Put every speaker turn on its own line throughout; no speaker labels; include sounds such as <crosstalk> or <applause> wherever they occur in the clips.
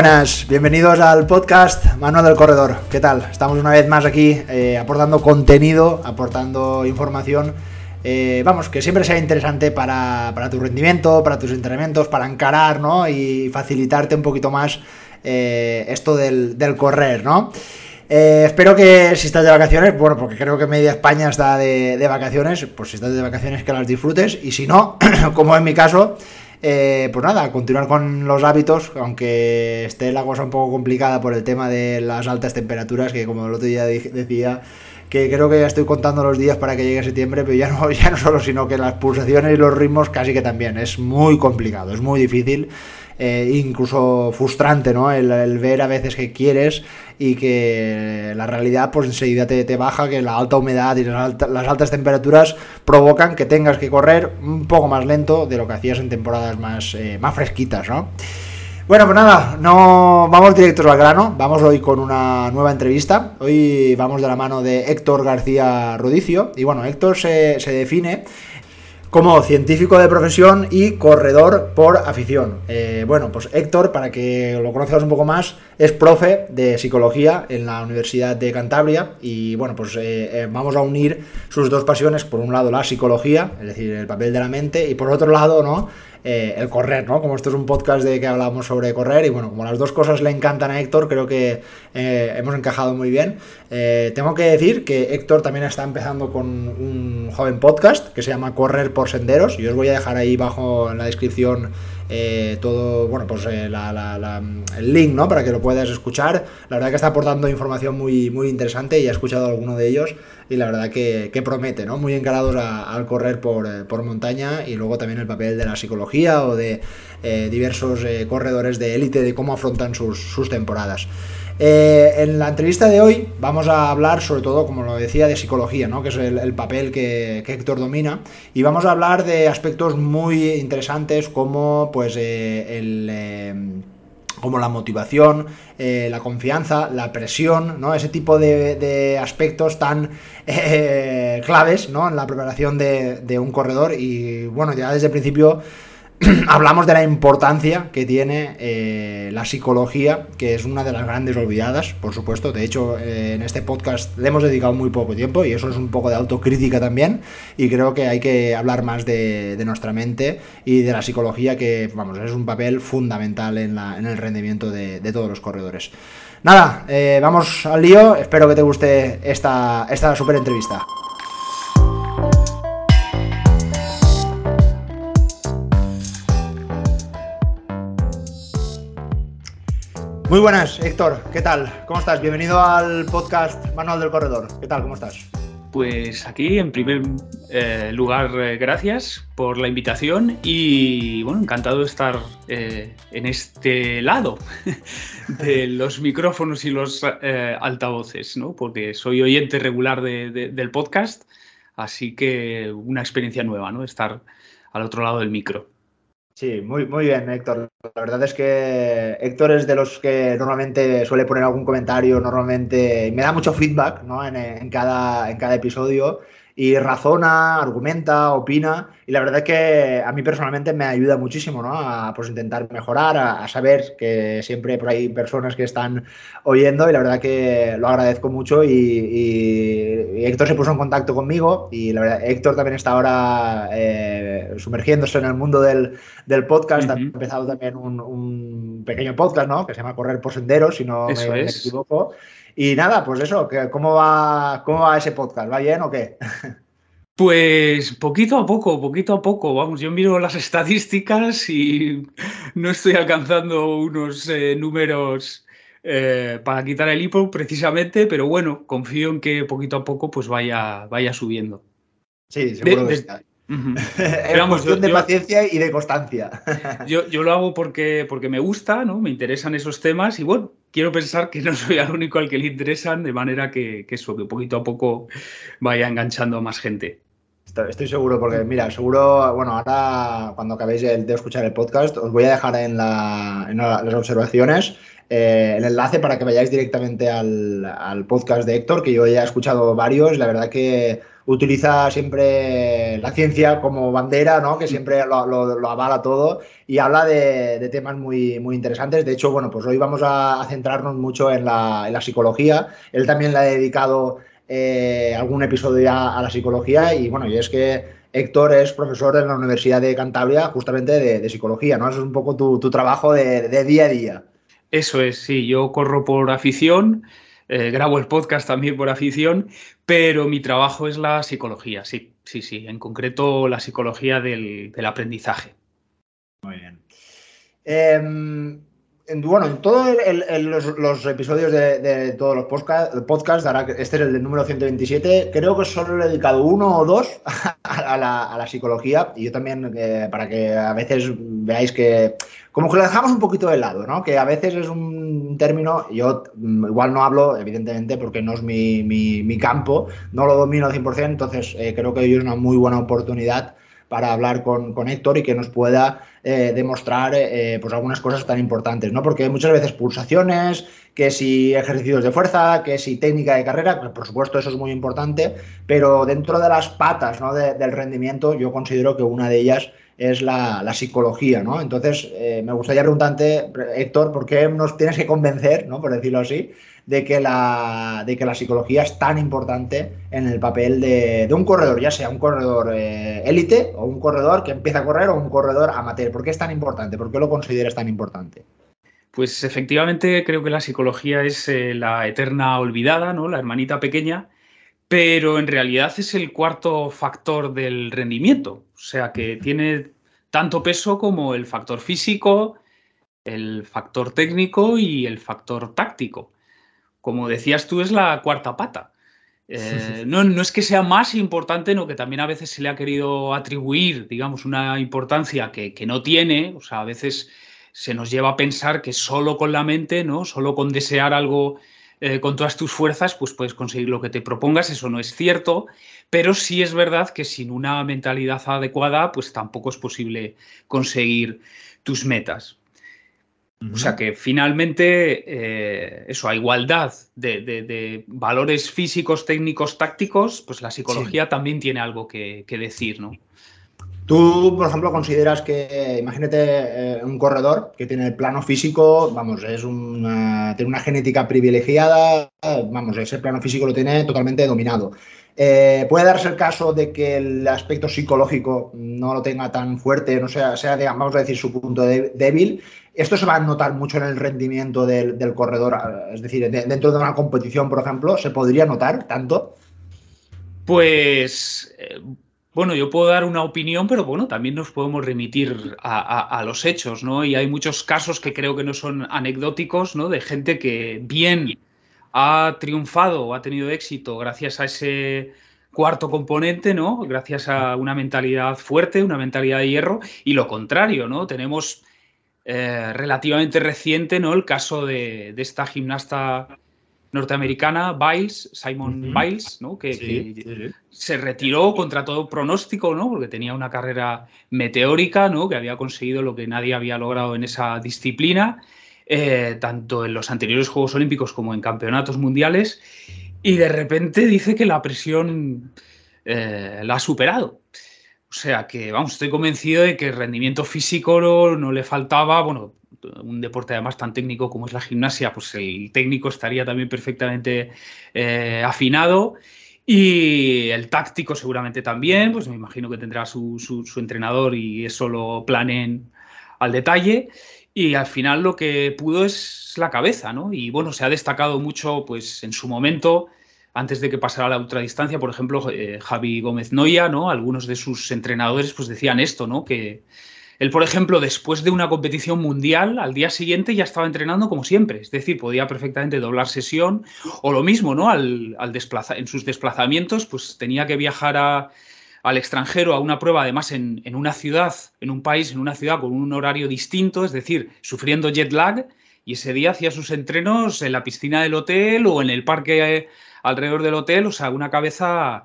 Buenas, bienvenidos al podcast Manuel del Corredor. ¿Qué tal? Estamos una vez más aquí eh, aportando contenido, aportando información. eh, vamos, que siempre sea interesante para, tu rendimiento, para tus entrenamientos, para encarar, ¿no? Y facilitarte un poquito más eh, esto del, correr, ¿no? Espero que si estás de vacaciones, bueno, porque creo que media España está de, de vacaciones, pues si estás de vacaciones que las disfrutes y si no, <clears throat> como en mi caso, eh, pues nada, continuar con los hábitos, aunque esté la cosa un poco complicada por el tema de las altas temperaturas, que como el otro día decía, que creo que ya estoy contando los días para que llegue septiembre, pero ya no, <laughs> ya no solo, sino que las pulsaciones y los ritmos casi que también. Es muy complicado, es muy difícil. Eh, incluso frustrante, ¿no? El, ver a veces que quieres y que la realidad pues enseguida te, te baja, que la alta humedad y las altas temperaturas provocan que tengas que correr un poco más lento de lo que hacías en temporadas más, eh, más fresquitas, ¿no? Bueno, pues nada, no vamos directos al grano. Vamos hoy con una nueva entrevista. Hoy vamos de la mano de Héctor García Rodicio. Y bueno, Héctor se, se define como científico de profesión y corredor por afición. Eh, bueno, pues Héctor, para que lo conozcas un poco más, es profe de psicología en la Universidad de Cantabria y bueno, pues eh, eh, vamos a unir sus dos pasiones, por un lado la psicología, es decir, el papel de la mente, y por otro lado, ¿no? Eh, el correr, ¿no? Como esto es un podcast de que hablamos sobre correr y bueno, como las dos cosas le encantan a Héctor, creo que eh, hemos encajado muy bien. Eh, tengo que decir que Héctor también está empezando con un joven podcast que se llama Correr por Senderos y os voy a dejar ahí bajo en la descripción todo, bueno, pues la- el link, ¿no? Para que lo puedas escuchar. La verdad que está aportando información muy, muy interesante y he escuchado alguno de ellos y la verdad que, promete, ¿no? Muy encarados al correr por, eh, por montaña y luego también el papel de la psicología o de eh, diversos eh, corredores de élite de cómo afrontan sus, sus temporadas. En la entrevista de hoy vamos a hablar sobre todo, como lo decía, de psicología, ¿no? que es el, el papel que, que Héctor domina, y vamos a hablar de aspectos muy interesantes como pues el... como la motivación, eh, la confianza, la presión, ¿no? Ese tipo de, aspectos tan <laughs> eh, claves, ¿no? En la preparación de, de un corredor y bueno, ya desde el principio <clears throat> hablamos de la importancia que tiene eh, la psicología, que es una de las grandes olvidadas, por supuesto. De hecho, eh, en este podcast le hemos dedicado muy poco tiempo y eso es un poco de autocrítica también. Y creo que hay que hablar más de, nuestra mente y de la psicología, que vamos, es un papel fundamental en, el rendimiento de, de todos los corredores. Nada, eh, vamos al lío. Espero que te guste esta, esta super entrevista. Muy buenas, Héctor. ¿Qué tal? ¿Cómo estás? Bienvenido al podcast Manual del Corredor. ¿Qué tal? ¿Cómo estás?
Pues aquí, en primer eh, lugar, eh, gracias por la invitación y bueno, encantado de estar eh, en este lado <laughs> de los micrófonos y los altavoces, ¿no? Porque soy oyente regular de- del podcast, así que una experiencia nueva, ¿no? Estar al otro lado del micro.
Sí, muy, muy bien, Héctor. La verdad es que Héctor es de los que normalmente suele poner algún comentario, normalmente me da mucho feedback ¿no? en, en cada, en cada episodio y razona, argumenta, opina y la verdad es que a mí personalmente me ayuda muchísimo ¿no? a pues, intentar mejorar, a, a saber que siempre por ahí hay personas que están oyendo y la verdad que lo agradezco mucho y, y- y Héctor se puso en contacto conmigo y la verdad Héctor también está ahora eh, sumergiéndose en el mundo del, del podcast, ha
Ujú.
empezado también un, un pequeño podcast, ¿no? Que se llama Correr por Senderos, si no me,
Eso
me
es.
equivoco. Y nada, pues eso, ¿cómo, va, ¿cómo va ese podcast? ¿Va bien o qué?
Pues poquito a poco, poquito a poco, vamos, yo miro las <laughs> estadísticas y no estoy alcanzando unos eh, números eh, para quitar el hipo precisamente, pero bueno, confío en que poquito a poco pues vaya, vaya subiendo.
Sí, seguro
De-
que
de-
está.
Ujú. <laughs>
Es
vamos,
cuestión
yo-
de
yo-
paciencia y de constancia. <laughs>
Yo, yo lo hago porque, porque me gusta, ¿no? Me interesan esos temas y bueno, quiero pensar que no soy el único al que le interesan, de manera que, que eso, que poquito a poco vaya enganchando a más gente.
Estoy, estoy seguro, porque mira, seguro, bueno, ahora cuando acabéis de, de escuchar el podcast, os voy a dejar en, la- en la- las observaciones eh, el enlace para que vayáis directamente al, al podcast de Héctor, que yo ya he escuchado varios, la verdad que utiliza siempre la ciencia como bandera, ¿no? Que siempre lo, avala todo y habla de, temas muy, muy interesantes. De hecho, bueno, pues hoy vamos a, centrarnos mucho en la, psicología. Él también le ha dedicado eh, algún episodio ya a la psicología y bueno, y es que Héctor es profesor en la Universidad de Cantabria justamente de, psicología, ¿no? Eso es un poco tu, trabajo de, día a día.
Eso es, sí, yo corro por afición, eh, grabo el podcast también por afición, pero mi trabajo es la psicología, sí, sí, sí, en concreto la psicología del, aprendizaje.
Muy bien. Em, bueno, en todos los, episodios de, todos los podcasts, este es el número 127, creo que solo he dedicado uno o dos <laughs> a la, psicología y yo también, eh, para que a veces veáis que, como que lo dejamos un poquito de lado, ¿no? Que a veces es un término, yo mm, igual no hablo, evidentemente, porque no es mi, campo, no lo domino al 100%, entonces eh, creo que hoy es una muy buena oportunidad para hablar con, con Héctor y que nos pueda eh, demostrar eh, pues algunas cosas tan importantes, ¿no? Porque muchas veces pulsaciones, que si ejercicios de fuerza, que si técnica de carrera, pues por supuesto eso es muy importante, pero dentro de las patas ¿no? del rendimiento yo considero que una de ellas es la, psicología, ¿no? Entonces, eh, me gustaría preguntarte, Héctor, ¿por qué nos tienes que convencer, ¿no? por decirlo así, de que la, de que la psicología es tan importante en el papel de, un corredor, ya sea un corredor eh, élite o un corredor que empieza a correr o un corredor amateur. ¿Por qué es tan importante? ¿Por qué lo consideras tan importante?
Pues efectivamente creo que la psicología es eh, la eterna olvidada, ¿no? La hermanita pequeña, pero en realidad es el cuarto factor del rendimiento. O sea que tiene tanto peso como el factor físico, el factor técnico y el factor táctico como decías tú, es la cuarta pata. Eh, no, es que sea más importante, no que también a veces se le ha querido atribuir, digamos, una importancia que, no tiene. O sea, a veces se nos lleva a pensar que solo con la mente, ¿no? Solo con desear algo eh, con todas tus fuerzas, pues puedes conseguir lo que te propongas. Eso no es cierto, pero sí es verdad que sin una mentalidad adecuada, pues tampoco es posible conseguir tus metas. O sea que finalmente, eh, eso, a igualdad de, valores físicos, técnicos, tácticos, pues la psicología también tiene algo que, decir, ¿no?
Tú, por ejemplo, consideras que, imagínate eh, un corredor que tiene el plano físico, vamos, es una, tiene una genética privilegiada, vamos, ese plano físico lo tiene totalmente dominado. Eh, puede darse el caso de que el aspecto psicológico no lo tenga tan fuerte, no sea, sea digamos, vamos a decir, su punto débil. Esto se va a notar mucho en el rendimiento del, corredor, es decir, dentro de una competición, por ejemplo, ¿se podría notar tanto?
Pues, eh, bueno, yo puedo dar una opinión, pero bueno, también nos podemos remitir a, los hechos, ¿no? Y hay muchos casos que creo que no son anecdóticos, ¿no? De gente que bien ha triunfado ha tenido éxito gracias a ese cuarto componente, ¿no? Gracias a una mentalidad fuerte, una mentalidad de hierro, y lo contrario, ¿no? Tenemos eh, relativamente reciente, ¿no? El caso de, esta gimnasta norteamericana, Biles, Simon Biles, ¿no? Que, se retiró contra todo pronóstico, ¿no? Porque tenía una carrera meteórica, ¿no? Que había conseguido lo que nadie había logrado en esa disciplina, eh, tanto en los anteriores Juegos Olímpicos como en campeonatos mundiales, y de repente dice que la presión eh, la ha superado. O sea que, vamos, estoy convencido de que el rendimiento físico no, le faltaba, bueno, un deporte además tan técnico como es la gimnasia, pues el técnico estaría también perfectamente eh, afinado y el táctico seguramente también, pues me imagino que tendrá su, su, entrenador y eso lo planeen al detalle. Y al final lo que pudo es la cabeza, ¿no? Y bueno, se ha destacado mucho, pues en su momento, antes de que pasara la ultradistancia, por ejemplo, eh, Javi Gómez Noya, ¿no? Algunos de sus entrenadores pues decían esto, ¿no? Que él, por ejemplo, después de una competición mundial, al día siguiente ya estaba entrenando como siempre, es decir, podía perfectamente doblar sesión o lo mismo, ¿no? Al, en sus desplazamientos, pues tenía que viajar al extranjero a una prueba, además en, en, una ciudad, en un país, en una ciudad con un horario distinto, es decir, sufriendo jet lag, y ese día hacía sus entrenos en la piscina del hotel o en el parque alrededor del hotel, o sea, una cabeza,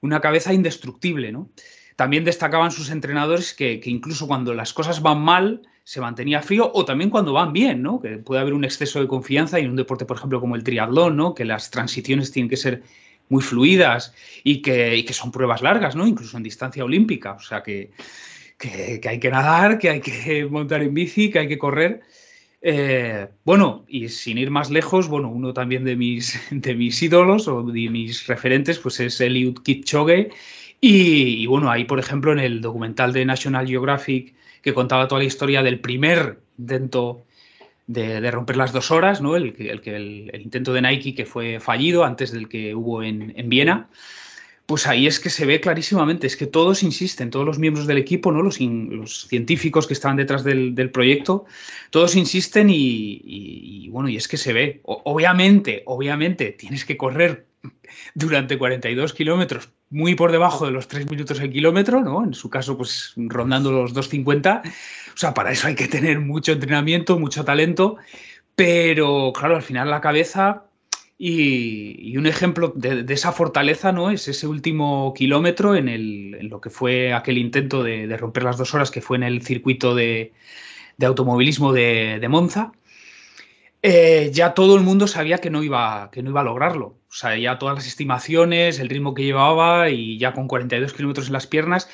una cabeza indestructible, ¿no? También destacaban sus entrenadores que, incluso cuando las cosas van mal, se mantenía frío, o también cuando van bien, ¿no? Que puede haber un exceso de confianza y en un deporte, por ejemplo, como el triatlón, ¿no? Que las transiciones tienen que ser muy fluidas y que, que, son pruebas largas, ¿no? Incluso en distancia olímpica. O sea que, que, hay que nadar, que hay que <laughs> montar en bici, que hay que correr. Eh, bueno, y sin ir más lejos, bueno, uno también de mis, <laughs> de mis ídolos o de mis referentes, pues es Eliud Kipchoge. Y, y, bueno, ahí, por ejemplo, en el documental de National Geographic que contaba toda la historia del primer intento de, romper las dos horas, ¿no? El, el, el, intento de Nike que fue fallido antes del que hubo en, en Viena pues ahí es que se ve clarísimamente, es que todos insisten, todos los miembros del equipo, ¿no? los, los científicos que estaban detrás del, proyecto, todos insisten y, bueno, y es que se ve. obviamente, obviamente, tienes que correr durante 42 kilómetros muy por debajo de los 3 minutos el kilómetro, ¿no? En su caso, pues rondando los 2.50. O sea, para eso hay que tener mucho entrenamiento, mucho talento, pero claro, al final la cabeza y, un ejemplo de, esa fortaleza ¿no? es ese último kilómetro en, el, lo que fue aquel intento de, romper las dos horas que fue en el circuito de, automovilismo de, Monza. Eh, ya todo el mundo sabía que no, iba, que no iba a lograrlo. O sea, ya todas las estimaciones, el ritmo que llevaba y ya con 42 kilómetros en las piernas,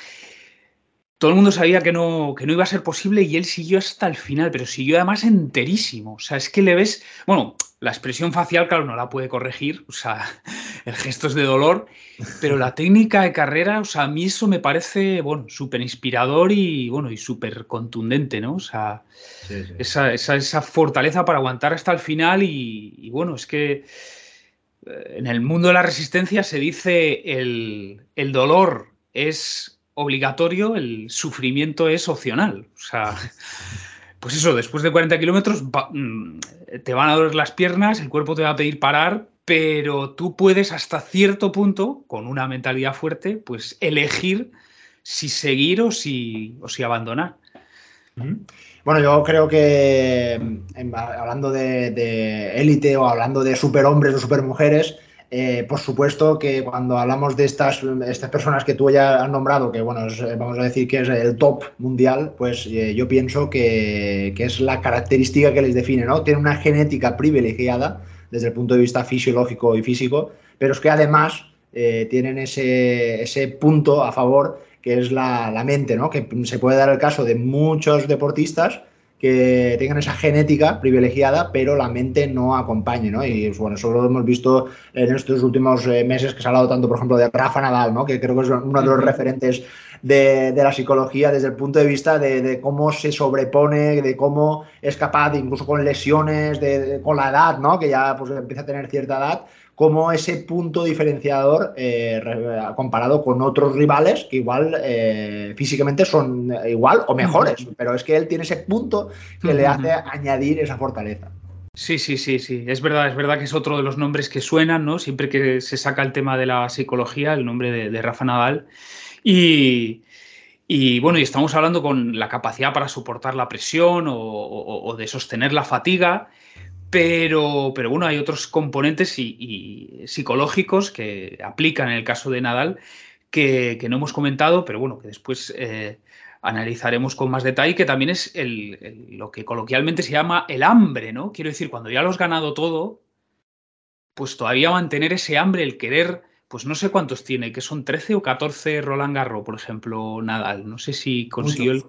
todo el mundo sabía que no, que no iba a ser posible y él siguió hasta el final, pero siguió además enterísimo. O sea, es que le ves, bueno, la expresión facial, claro, no la puede corregir, o sea, <laughs> el gesto es de dolor, pero la técnica de carrera, o sea, a mí eso me parece, bueno, súper inspirador y, bueno, y súper contundente, ¿no? O sea, Esa, esa, fortaleza para aguantar hasta el final y, y, bueno, es que en el mundo de la resistencia se dice el, el dolor es obligatorio, el sufrimiento es opcional. O sea, <laughs> pues eso, después de 40 kilómetros mm, te van a doler las piernas, el cuerpo te va a pedir parar, pero tú puedes hasta cierto punto, con una mentalidad fuerte, pues elegir si seguir o si, o si abandonar.
Bueno, yo creo que mm, hablando de élite o hablando de superhombres o supermujeres, eh, por supuesto que cuando hablamos de estas, estas personas que tú ya has nombrado, que bueno, vamos a decir que es el top mundial, pues eh, yo pienso que, que, es la característica que les define, ¿no? Tienen una genética privilegiada desde el punto de vista fisiológico y físico, pero es que además eh, tienen ese, ese, punto a favor que es la, la mente, ¿no? Que se puede dar el caso de muchos deportistas que tengan esa genética privilegiada, pero la mente no acompañe, ¿no? Y bueno, eso lo hemos visto en estos últimos eh, meses que se ha hablado tanto, por ejemplo, de Rafa Nadal, ¿no? Que creo que es uno de los referentes de, la psicología desde el punto de vista de, cómo se sobrepone, de cómo es capaz, incluso con lesiones, de, con la edad, ¿no? Que ya pues, empieza a tener cierta edad, como ese punto diferenciador eh, comparado con otros rivales que igual eh, físicamente son igual o mejores, pero es que él tiene ese punto que le hace añadir esa fortaleza.
Sí, sí, sí, sí. Es verdad, es verdad que es otro de los nombres que suenan, ¿no? Siempre que se saca el tema de la psicología, el nombre de, Rafa Nadal. Y, y, bueno, y estamos hablando con la capacidad para soportar la presión o de sostener la fatiga. Pero, pero bueno, hay otros componentes y, psicológicos que aplican en el caso de Nadal que, no hemos comentado, pero bueno, que después eh, analizaremos con más detalle, que también es lo que coloquialmente se llama el hambre, ¿no? Quiero decir, cuando ya lo has ganado todo, pues todavía mantener ese hambre, el querer, pues no sé cuántos tiene, que son 13 o 14 Roland Garros, por ejemplo, Nadal. No sé si consiguió
el.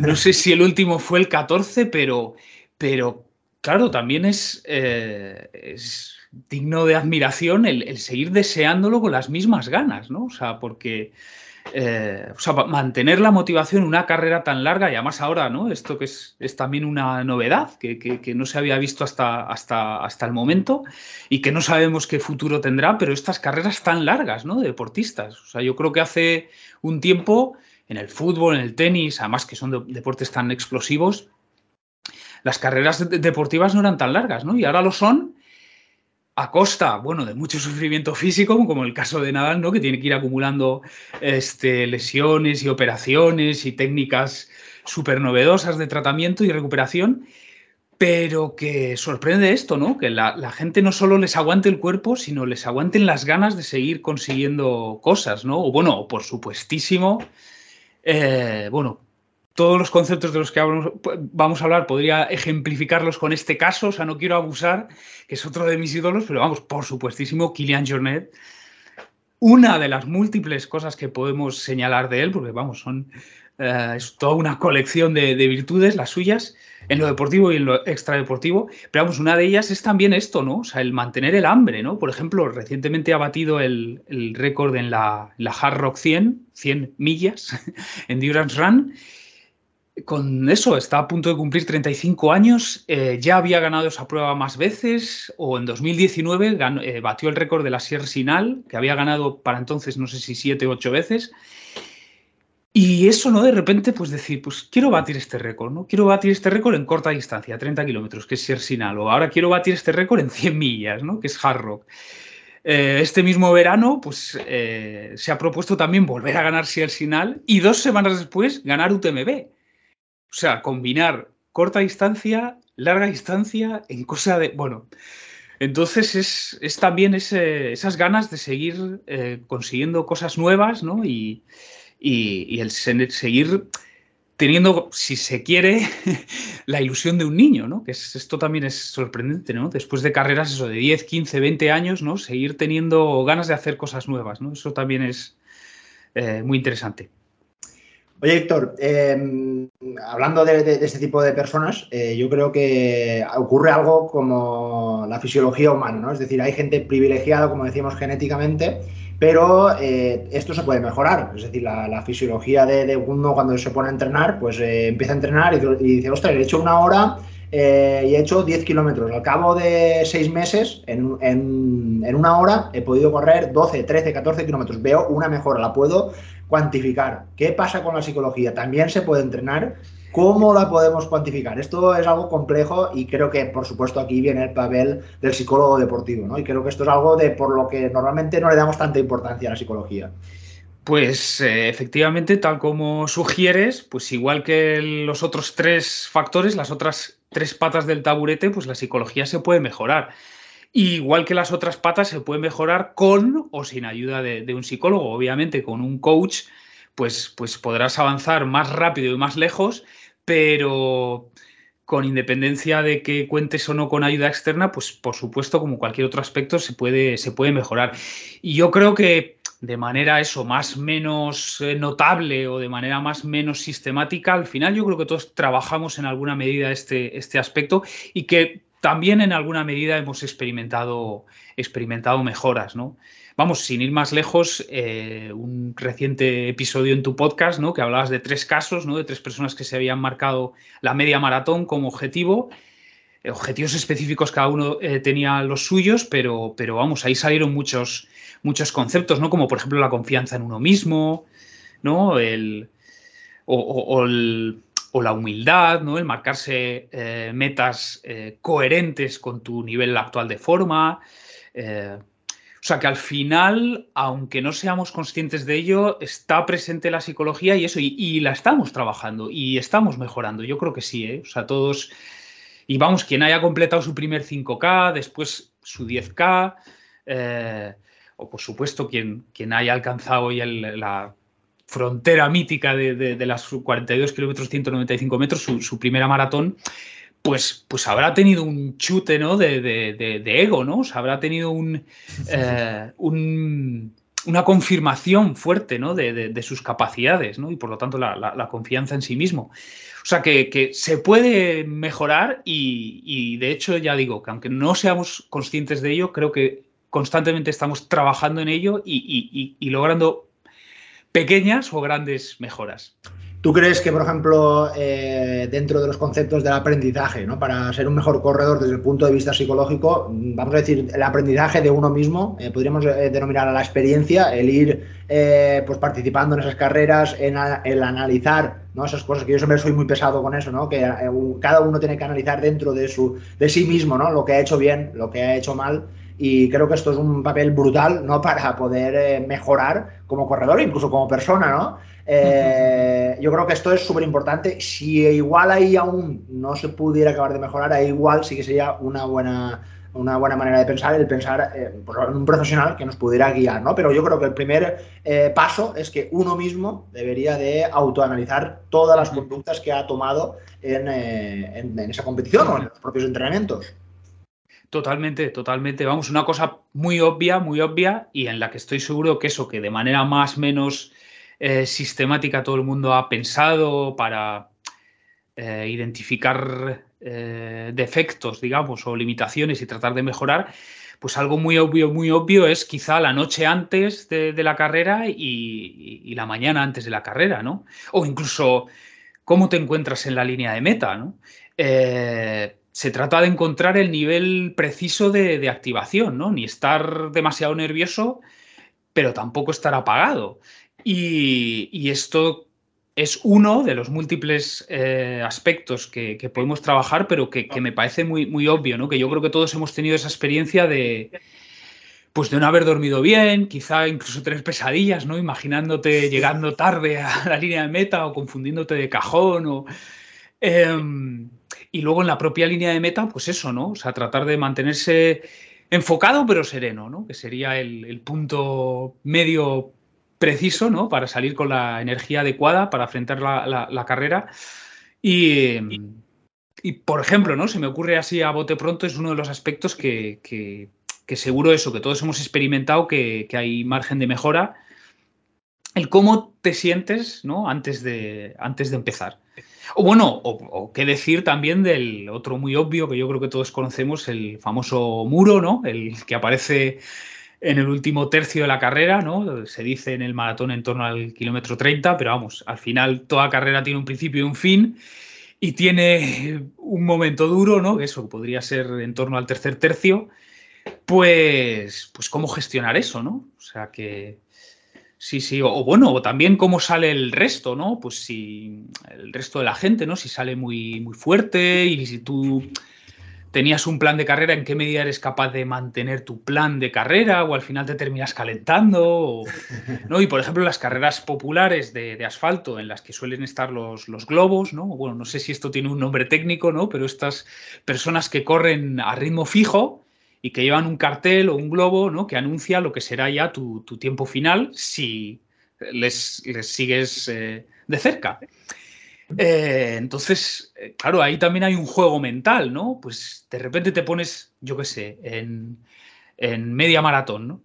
No sé si el último fue el 14, pero, pero claro, también es, eh, es digno de admiración el, seguir deseándolo con las mismas ganas, ¿no? O sea, porque eh, mantener la motivación en una carrera tan larga y además ahora, ¿no? Esto que es, también una novedad que, no se había visto hasta, hasta, hasta el momento y que no sabemos qué futuro tendrá, pero estas carreras tan largas, ¿no? De deportistas. O sea, yo creo que hace un tiempo en el fútbol, en el tenis, además que son deportes tan explosivos, las carreras deportivas no eran tan largas, ¿no? Y ahora lo son a costa, bueno, de mucho sufrimiento físico, como el caso de Nadal, ¿no? Que tiene que ir acumulando este, lesiones y operaciones y técnicas súper novedosas de tratamiento y recuperación, pero que sorprende esto, ¿no? Que la, gente no solo les aguante el cuerpo, sino les aguanten las ganas de seguir consiguiendo cosas, ¿no? O bueno, por supuestísimo, eh, bueno, todos los conceptos de los que vamos a hablar podría ejemplificarlos con este caso, o sea, no quiero abusar, que es otro de mis ídolos, pero vamos, por supuestísimo, Kilian Jornet. Una de las múltiples cosas que podemos señalar de él, porque vamos, son eh, es toda una colección de, virtudes, las suyas, en lo deportivo y en lo extradeportivo. Pero vamos, una de ellas es también esto, ¿no? O sea, el mantener el hambre, ¿no? Por ejemplo, recientemente ha batido el, récord en la, la, Hard Rock 100, 100 millas, <laughs> Endurance Run. Con eso está a punto de cumplir 35 años, eh, ya había ganado esa prueba más veces, o en 2019 eh, batió el récord de la Sierra Sinal, que había ganado para entonces no sé si 7 o 8 veces, y eso, ¿no? De repente, pues decir, pues quiero batir este récord, ¿no? Quiero batir este récord en corta distancia, 30 kilómetros, que es Siersinal, o ahora quiero batir este récord en 100 millas, ¿no? Que es Hard Rock. Eh, este mismo verano, pues se ha propuesto también volver a ganar Siersinal y dos semanas después ganar UTMB. O sea, combinar corta distancia, larga distancia en cosa de. Bueno. Entonces es, también esas ganas de seguir eh, consiguiendo cosas nuevas, ¿no? Y, y, el seguir teniendo, si se quiere, <laughs> la ilusión de un niño, ¿no? Que esto también es sorprendente, ¿no? Después de carreras eso de 10, 15, 20 años, ¿no? Seguir teniendo ganas de hacer cosas nuevas, ¿no? Eso también es eh, muy interesante.
Oye, Héctor, em, hablando de, este tipo de personas, eh, yo creo que ocurre algo como la fisiología humana, ¿no? Es decir, hay gente privilegiada, como decíamos, genéticamente, pero eh, esto se puede mejorar. Es decir, la, fisiología de, uno cuando se pone a entrenar, pues eh, empieza a entrenar y, dice, ostras, he hecho una hora y he hecho 10 kilómetros. Al cabo de 6 meses, en, en, una hora, he podido correr 12, 13, 14 kilómetros. Veo una mejora, la puedo cuantificar. ¿Qué pasa con la psicología? También se puede entrenar ¿Cómo la podemos cuantificar? Esto es algo complejo y creo que, por supuesto, aquí viene el papel del psicólogo deportivo, ¿no? Y creo que esto es algo de por lo que normalmente no le damos tanta importancia a la psicología.
Pues eh, efectivamente, tal como sugieres, pues igual que los otros tres factores, las otras tres patas del taburete, pues la psicología se puede mejorar. Igual que las otras patas se puede mejorar con o sin ayuda de, de un psicólogo. Obviamente, con un coach, pues, pues podrás avanzar más rápido y más lejos, pero con independencia de que cuentes o no con ayuda externa, pues por supuesto, como cualquier otro aspecto, se puede, se puede mejorar. Y yo creo que de manera eso, más menos eh, notable o de manera más menos sistemática, al final yo creo que todos trabajamos en alguna medida este, este aspecto y que también en alguna medida hemos experimentado, experimentado mejoras, ¿no? Vamos, sin ir más lejos, eh, un reciente episodio en tu podcast, ¿no? Que hablabas de tres casos, ¿no? De tres personas que se habían marcado la media maratón como objetivo. Eh, objetivos específicos, cada uno eh, tenía los suyos, pero, pero vamos, ahí salieron muchos, muchos conceptos, ¿no? Como por ejemplo la confianza en uno mismo, ¿no? El, o, la humildad, ¿no? El marcarse metas coherentes con tu nivel actual de forma. O sea que al final, aunque no seamos conscientes de ello, está presente la psicología y eso, y, la estamos trabajando y estamos mejorando. Yo creo que sí, ¿eh? O sea, todos. Y vamos, quien haya completado su primer 5K, después su 10K, eh, o por supuesto quien, quien haya alcanzado hoy la frontera mítica de, las 42 kilómetros 195 metros, su primera maratón, pues, pues habrá tenido un chute ¿no? de, ego, ¿no? Habrá tenido eh, un, una confirmación fuerte ¿no? de, sus capacidades ¿no? y por lo tanto la, confianza en sí mismo. O sea, que, se puede mejorar y, de hecho ya digo que aunque no seamos conscientes de ello, creo que constantemente estamos trabajando en ello y logrando pequeñas o grandes mejoras.
¿Tú crees que, por ejemplo, eh, dentro de los conceptos del aprendizaje, ¿no? para ser un mejor corredor desde el punto de vista psicológico, vamos a decir, el aprendizaje de uno mismo, eh, podríamos eh, denominar a la experiencia, el ir pues participando en esas carreras, en el analizar ¿no? esas cosas, que yo siempre soy muy pesado con eso, ¿no? que cada uno tiene que analizar dentro de, su, de sí mismo ¿no? lo que ha hecho bien, lo que ha hecho mal y creo que esto es un papel brutal ¿no? para poder mejorar como corredor, incluso como persona, ¿no? Eh, yo creo que esto es súper importante. Si igual ahí aún no se pudiera acabar de mejorar, ahí igual sí que sería una buena, una buena manera de pensar el pensar eh, pues, en un profesional que nos pudiera guiar, ¿no? Pero yo creo que el primer eh, paso es que uno mismo debería de autoanalizar todas las conductas que ha tomado en, en esa competición o en los propios entrenamientos.
Totalmente, totalmente. Vamos, una cosa muy obvia, muy obvia, y en la que estoy seguro que eso, que de manera más menos eh, sistemática todo el mundo ha pensado para eh, identificar eh, defectos, digamos, o limitaciones y tratar de mejorar, pues algo muy obvio, muy obvio es quizá la noche antes de, la carrera y, la mañana antes de la carrera, ¿no? O incluso cómo te encuentras en la línea de meta, ¿no? Se trata de encontrar el nivel preciso de, activación, ¿no? Ni estar demasiado nervioso, pero tampoco estar apagado. Y, esto es uno de los múltiples eh, aspectos que, podemos trabajar, pero que, me parece muy, muy obvio, ¿no? Que yo creo que todos hemos tenido esa experiencia de, pues de no haber dormido bien, quizá incluso tener pesadillas, ¿no? Imaginándote llegando tarde a la línea de meta o confundiéndote de cajón o... Em, y luego en la propia línea de meta, pues eso, ¿no? O sea, tratar de mantenerse enfocado pero sereno, ¿no? Que sería el, punto medio preciso, ¿no? Para salir con la energía adecuada para enfrentar la, carrera. Y, por ejemplo, ¿no? Se me ocurre así a bote pronto, es uno de los aspectos que, que, seguro eso, que todos hemos experimentado, que, que, hay margen de mejora. El cómo te sientes, ¿no? Antes de, antes de empezar. O bueno, o, qué decir también del otro muy obvio que yo creo que todos conocemos, el famoso muro, ¿no? El que aparece en el último tercio de la carrera, ¿no? Se dice en el maratón en torno al kilómetro 30, pero vamos, al final toda carrera tiene un principio y un fin y tiene un momento duro, ¿no? Eso podría ser en torno al tercer tercio. Pues, pues cómo gestionar eso, ¿no? O sea que Sí, sí, o, bueno, o también cómo sale el resto, ¿no? Pues si el resto de la gente, ¿no? Si sale muy, muy fuerte y si tú tenías un plan de carrera, ¿en qué medida eres capaz de mantener tu plan de carrera o al final te terminas calentando? ¿no? Y por ejemplo, las carreras populares de, asfalto en las que suelen estar los, los, globos, ¿no? Bueno, no sé si esto tiene un nombre técnico, ¿no? Pero estas personas que corren a ritmo fijo y que llevan un cartel o un globo ¿no? que anuncia lo que será ya tu, tiempo final si les, sigues eh, de cerca. Eh, entonces, eh, claro, ahí también hay un juego mental, ¿no? Pues de repente te pones, yo qué sé, en, en media maratón, ¿no?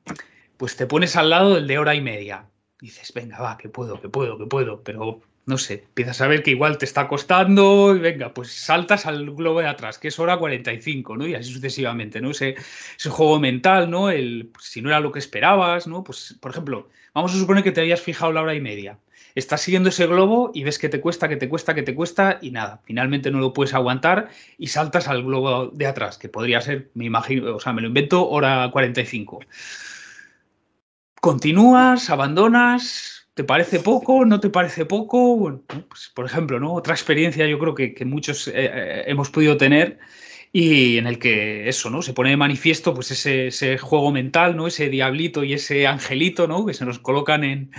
Pues te pones al lado del de hora y media. dices, venga, va, que puedo, que puedo, que puedo, pero no sé, empiezas a ver que igual te está costando y venga, pues saltas al globo de atrás, que es hora 45, ¿no? Y así sucesivamente, ¿no? Ese, ese juego mental, ¿no? El, pues, si no era lo que esperabas, ¿no? Pues, por ejemplo, vamos a suponer que te habías fijado la hora y media. Estás siguiendo ese globo y ves que te cuesta, que te cuesta, que te cuesta y nada, finalmente no lo puedes aguantar y saltas al globo de atrás, que podría ser, me imagino, o sea, me lo invento, hora 45. Continúas, abandonas, ¿Te parece poco? ¿No te parece poco? Pues, por ejemplo, ¿no? Otra experiencia yo creo que, muchos eh, eh, hemos podido tener y en el que eso, ¿no? Se pone de manifiesto pues ese, juego mental, ¿no? Ese diablito y ese angelito, ¿no? Que se nos colocan en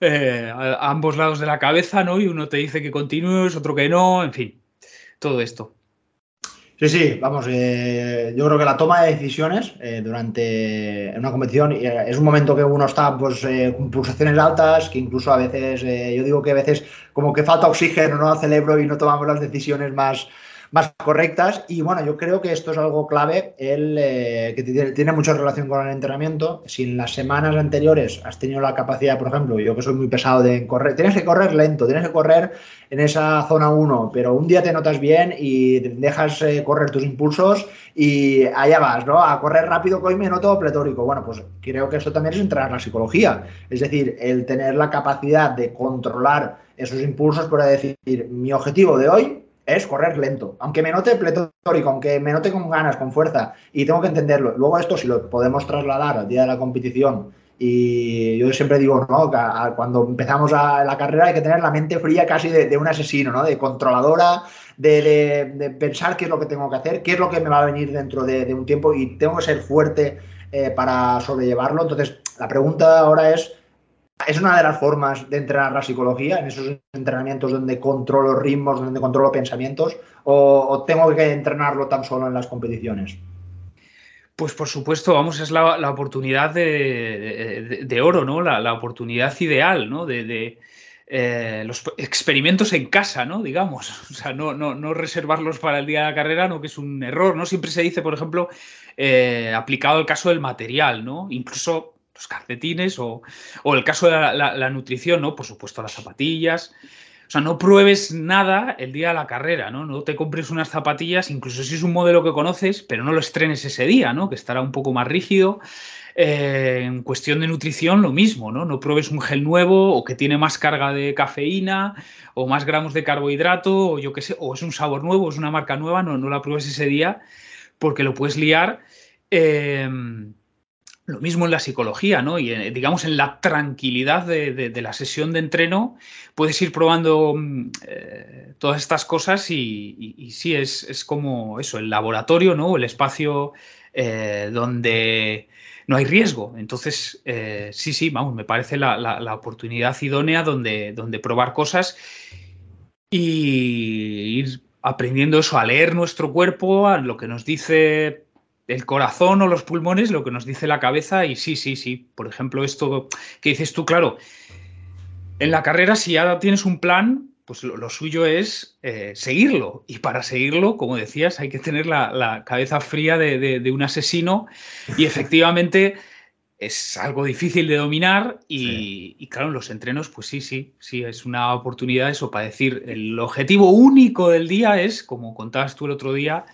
eh, a, ambos lados de la cabeza, ¿no? Y uno te dice que continúes, otro que no, en fin, todo esto.
Sí, sí, vamos, eh, yo creo que la toma de decisiones eh, durante una competición eh, es un momento que uno está pues con pulsaciones altas, que incluso a veces, yo digo que a veces como que falta oxígeno ¿no? al cerebro y no tomamos las decisiones más, más correctas. Y bueno, yo creo que esto es algo clave, el, eh, que tiene mucha relación con el entrenamiento. Si en las semanas anteriores has tenido la capacidad, por ejemplo, yo que soy muy pesado de correr, tienes que correr lento, tienes que correr en esa zona 1, pero un día te notas bien y dejas eh, correr tus impulsos y allá vas, ¿no? A correr rápido, que hoy me noto pletórico. Bueno, pues creo que eso también es entrenar la psicología. Es decir, el tener la capacidad de controlar esos impulsos para decir, mi objetivo de hoy es correr lento. Aunque me note pletórico, aunque me note con ganas, con fuerza, y tengo que entenderlo. Luego esto, si lo podemos trasladar al día de la competición, y yo siempre digo, ¿no? Cuando empezamos a la carrera hay que tener la mente fría casi de, un asesino, ¿no? De controladora, de, pensar qué es lo que tengo que hacer, qué es lo que me va a venir dentro de, un tiempo y tengo que ser fuerte eh, para sobrellevarlo. Entonces, la pregunta ahora es, es una de las formas de entrenar la psicología, en esos entrenamientos donde controlo ritmos, donde controlo pensamientos, o, tengo que entrenarlo tan solo en las competiciones.
Pues por supuesto, vamos, es la, oportunidad de, oro, ¿no? La, oportunidad ideal, ¿no? De, eh, los experimentos en casa, ¿no? Digamos. <laughs> O sea, no, no, reservarlos para el día de la carrera, no, que es un error, ¿no? Siempre se dice, por ejemplo, eh, aplicado al caso del material, ¿no? Incluso los calcetines o, el caso de la, nutrición, ¿no? Por supuesto, las zapatillas. O sea, no pruebes nada el día de la carrera, ¿no? No te compres unas zapatillas, incluso si es un modelo que conoces, pero no lo estrenes ese día, ¿no? Que estará un poco más rígido. Eh, en cuestión de nutrición, lo mismo, ¿no? No pruebes un gel nuevo o que tiene más carga de cafeína o más gramos de carbohidrato o yo qué sé, o es un sabor nuevo, es una marca nueva, no, no la pruebes ese día porque lo puedes liar. Eh, lo mismo en la psicología, ¿no? Y eh, digamos en la tranquilidad de, la sesión de entreno puedes ir probando mm, eh, todas estas cosas y, sí, es, como eso, el laboratorio, ¿no? El espacio eh, donde no hay riesgo. Entonces, sí, sí, vamos, me parece la, oportunidad idónea donde, donde probar cosas y ir aprendiendo eso, a leer nuestro cuerpo, a lo que nos dice el corazón o los pulmones, lo que nos dice la cabeza, y sí, sí, sí. Por ejemplo, esto que dices tú, claro, en la carrera, si ya tienes un plan, pues lo, suyo es eh, seguirlo. Y para seguirlo, como decías, hay que tener la, cabeza fría de, un asesino. Y efectivamente es algo difícil de dominar. Y, y, claro, en los entrenos, pues sí, sí, sí, es una oportunidad eso para decir, el objetivo único del día es, como contabas tú el otro día,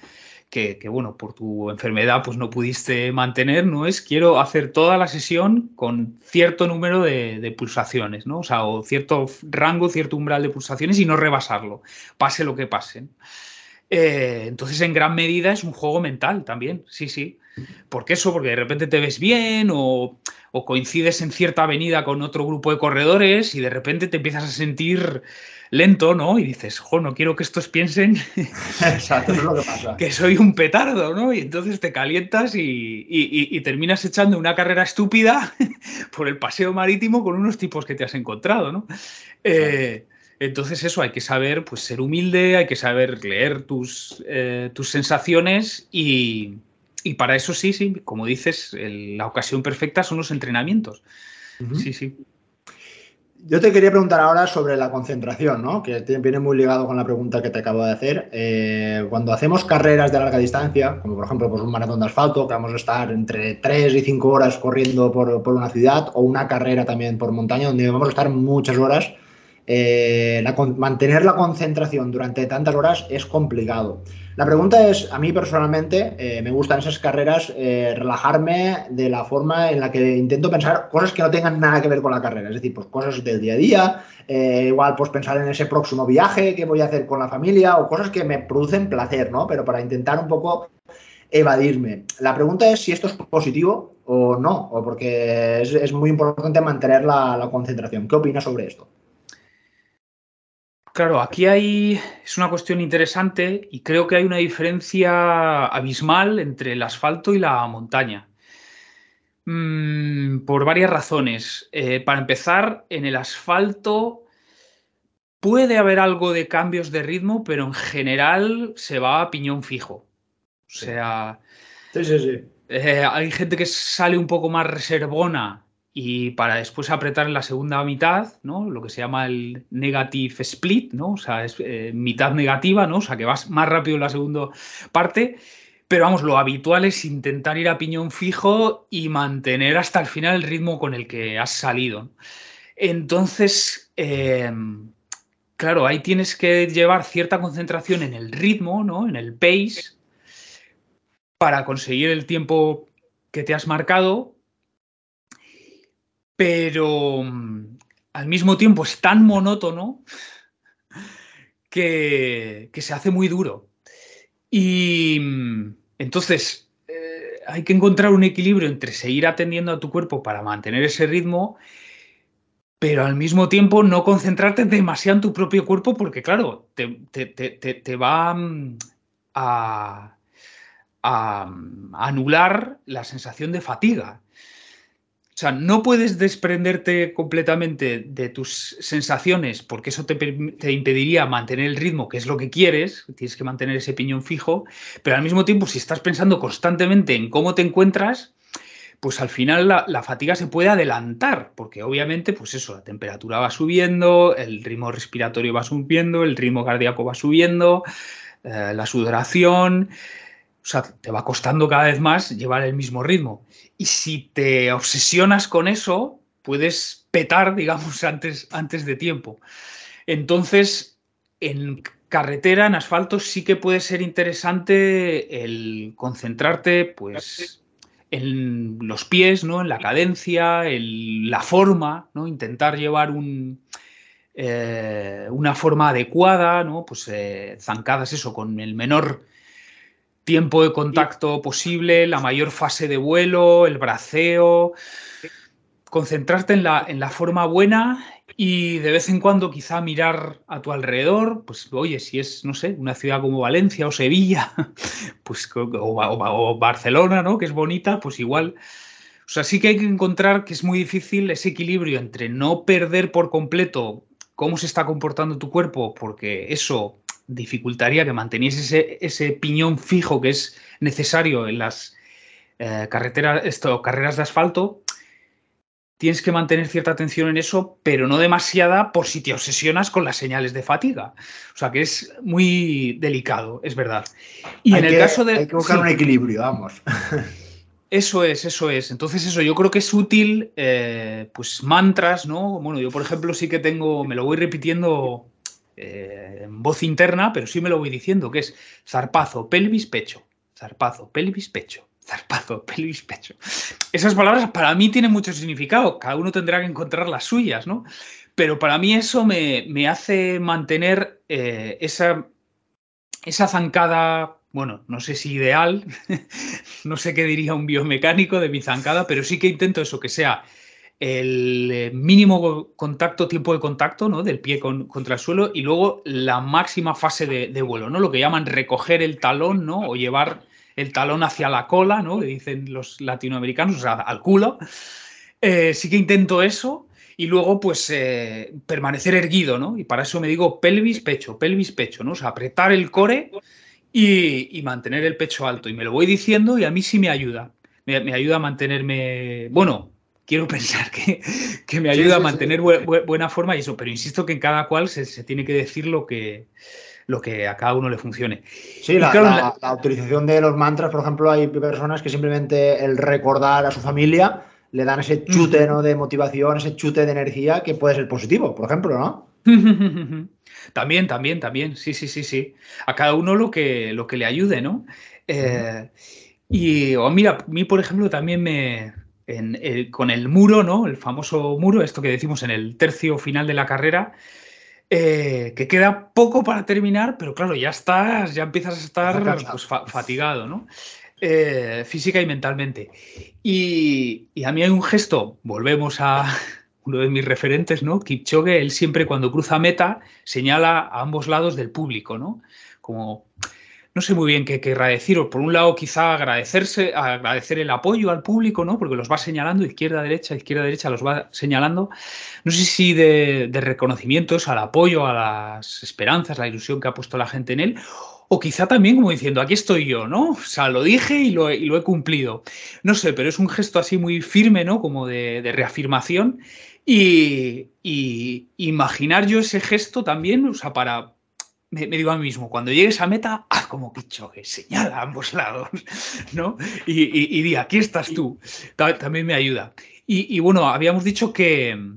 que, bueno, por tu enfermedad pues no pudiste mantener, ¿no? Es quiero hacer toda la sesión con cierto número de, pulsaciones, ¿no? O sea, o cierto rango, cierto umbral de pulsaciones y no rebasarlo, pase lo que pase. Eh, entonces, en gran medida es un juego mental también, sí, sí. ¿Por qué eso? Porque de repente te ves bien o, o coincides en cierta avenida con otro grupo de corredores y de repente te empiezas a sentir lento, ¿no? Y dices, jo, no quiero que estos piensen <laughs> que, soy un petardo, ¿no? Y entonces te calientas y, terminas echando una carrera estúpida <laughs> por el paseo marítimo con unos tipos que te has encontrado, ¿no? Eh, entonces eso, hay que saber pues, ser humilde, hay que saber leer tus, eh, tus sensaciones y, para eso sí, sí, como dices, la ocasión perfecta son los entrenamientos. Sí, sí.
Yo te quería preguntar ahora sobre la concentración, ¿no? que viene muy ligado con la pregunta que te acabo de hacer. Eh, cuando hacemos carreras de larga distancia, como por ejemplo pues un maratón de asfalto, que vamos a estar entre 3 y 5 horas corriendo por, por una ciudad, o una carrera también por montaña, donde vamos a estar muchas horas, eh, mantener la concentración durante tantas horas es complicado. La pregunta es, a mí personalmente eh, me gustan esas carreras eh, relajarme de la forma en la que intento pensar cosas que no tengan nada que ver con la carrera, es decir, pues cosas del día a día, igual pues pensar en ese próximo viaje que voy a hacer con la familia o cosas que me producen placer, ¿no? Pero para intentar un poco evadirme. La pregunta es si esto es positivo o no, o porque es, muy importante mantener la concentración. ¿Qué opinas sobre esto?
Claro, aquí hay, es una cuestión interesante y creo que hay una diferencia abismal entre el asfalto y la montaña. Mm, por varias razones. Eh, para empezar, en el asfalto puede haber algo de cambios de ritmo, pero en general se va a piñón fijo. O sea,
sí, sí, sí.
Eh, hay gente que sale un poco más reservona y para después apretar en la segunda mitad, ¿no? Lo que se llama el negative split, ¿no? O sea, es eh, mitad negativa, ¿no? O sea, que vas más rápido en la segunda parte. Pero vamos, lo habitual es intentar ir a piñón fijo y mantener hasta el final el ritmo con el que has salido. Entonces, em, claro, ahí tienes que llevar cierta concentración en el ritmo, ¿no? En el pace, para conseguir el tiempo que te has marcado, pero mm, al mismo tiempo es tan monótono que, se hace muy duro. Y mm, entonces eh, hay que encontrar un equilibrio entre seguir atendiendo a tu cuerpo para mantener ese ritmo, pero al mismo tiempo no concentrarte demasiado en tu propio cuerpo porque, claro, te, va mm, a, a, anular la sensación de fatiga. Sea, no puedes desprenderte completamente de tus sensaciones porque eso te, te, impediría mantener el ritmo, que es lo que quieres, tienes que mantener ese piñón fijo, pero al mismo tiempo si estás pensando constantemente en cómo te encuentras, pues al final la, fatiga se puede adelantar, porque obviamente, pues eso, la temperatura va subiendo, el ritmo respiratorio va subiendo, el ritmo cardíaco va subiendo, eh, la sudoración, o sea, te va costando cada vez más llevar el mismo ritmo. Y si te obsesionas con eso, puedes petar, <laughs> digamos, antes, antes de tiempo. Entonces, en carretera, en asfalto, sí que puede ser interesante el concentrarte, pues en los pies, ¿no? en la cadencia, en la forma, ¿no? intentar llevar un, eh, una forma adecuada, ¿no? pues eh, zancadas eso, con el menor tiempo de contacto posible, la mayor fase de vuelo, el braceo, concentrarte en la, en la forma buena y de vez en cuando quizá mirar a tu alrededor, pues oye, si es, no sé, una ciudad como Valencia o Sevilla, <laughs> pues, o, Barcelona, ¿no? Que es bonita, pues igual. O sea, sí que hay que encontrar que es muy difícil ese equilibrio entre no perder por completo cómo se está comportando tu cuerpo, porque eso dificultaría que manteniese ese, ese piñón fijo que es necesario en las eh, carreteras, esto, carreras de asfalto, tienes que mantener cierta atención en eso, pero no demasiada por si te obsesionas con las señales de fatiga. O sea que es muy delicado, es verdad.
Y en el caso de. Hay que buscar un equilibrio, vamos. <laughs>
Eso es, eso es. Entonces, eso, yo creo que es útil, eh, pues mantras, ¿no? Bueno, yo, por ejemplo, sí que tengo, me lo voy repitiendo eh, en voz interna, pero sí me lo voy diciendo, que es zarpazo, pelvis, pecho. Zarpazo, pelvis, pecho zarpazo, <laughs> pelvis, pecho. Esas palabras para mí tienen mucho significado, cada uno tendrá que encontrar las suyas, ¿no? Pero para mí eso me, hace mantener eh, esa, esa zancada, bueno, no sé si ideal, <laughs> no sé qué diría un biomecánico de mi zancada, pero sí que intento eso, que sea el eh, mínimo contacto, tiempo de contacto, ¿no? Del pie contra el suelo y luego la máxima fase de, vuelo, ¿no? Lo que llaman recoger el talón, ¿no? O llevar el talón hacia la cola, ¿no? Le dicen los latinoamericanos, o sea, al culo. Eh, sí que intento eso y luego, pues, eh, permanecer erguido, ¿no? Y para eso me digo pelvis, pecho, pelvis, pecho, ¿no? Apretar el core y, mantener el pecho alto. Y me lo voy diciendo y a mí sí me ayuda. Me, ayuda a mantenerme, bueno, quiero pensar que, me ayuda a mantener buena forma y eso, pero insisto que en cada cual se tiene que decir lo que, lo que a cada uno le funcione.
Sí, la, utilización de los mantras, por ejemplo, hay personas que simplemente el recordar a su familia le dan ese chute ¿no? de motivación, ese chute de energía que puede ser positivo, por ejemplo, ¿no? <laughs>
también, también, también, sí, sí, sí, sí. A cada uno lo que, lo que le ayude, ¿no? Eh, y mira, a mí, por ejemplo, también me, con el muro, ¿no? El famoso muro, esto que decimos en el tercio final de la carrera, eh, que queda poco para terminar, pero claro, ya estás, ya empiezas a estar pues, fatigado, ¿no? Eh, física y mentalmente. Y, a mí hay un gesto, volvemos a <laughs> uno de mis referentes, ¿no? Kipchoge, él siempre cuando cruza meta señala a ambos lados del público, ¿no? Como no sé muy bien qué querrá deciros. Por un lado, quizá agradecerse, agradecer el apoyo al público, ¿no? Porque los va señalando, izquierda, derecha, izquierda, derecha, los va señalando. No sé si de, reconocimientos al apoyo, a las esperanzas, la ilusión que ha puesto la gente en él, o quizá también como diciendo, aquí estoy yo, ¿no? O sea, lo dije y lo, he cumplido. No sé, pero es un gesto así muy firme, ¿no? Como de, reafirmación. Y, y, imaginar yo ese gesto también, o sea, para, me, digo a mí mismo, cuando llegues a meta, haz como que señala a ambos lados, <laughs> ¿no? Y, y, di, aquí estás tú. También me ayuda. Y, bueno, habíamos dicho que,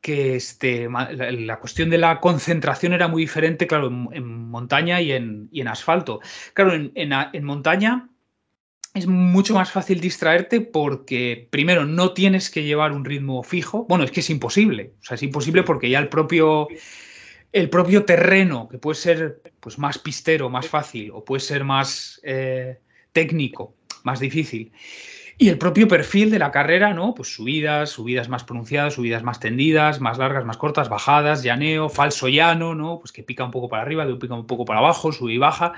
que este, la, cuestión de la concentración era muy diferente, claro, en, montaña y en, en, asfalto. Claro, en, en, montaña es mucho más fácil distraerte porque, primero, no tienes que llevar un ritmo fijo. Bueno, es que es imposible. O sea, es imposible porque ya el propio el propio terreno, que puede ser pues, más pistero, más fácil, o puede ser más eh, técnico, más difícil. Y el propio perfil de la carrera, ¿no? Pues subidas, subidas más pronunciadas, subidas más tendidas, más largas, más cortas, bajadas, llaneo, falso llano, ¿no? Pues que pica un poco para arriba, que pica un poco para abajo, sube y baja.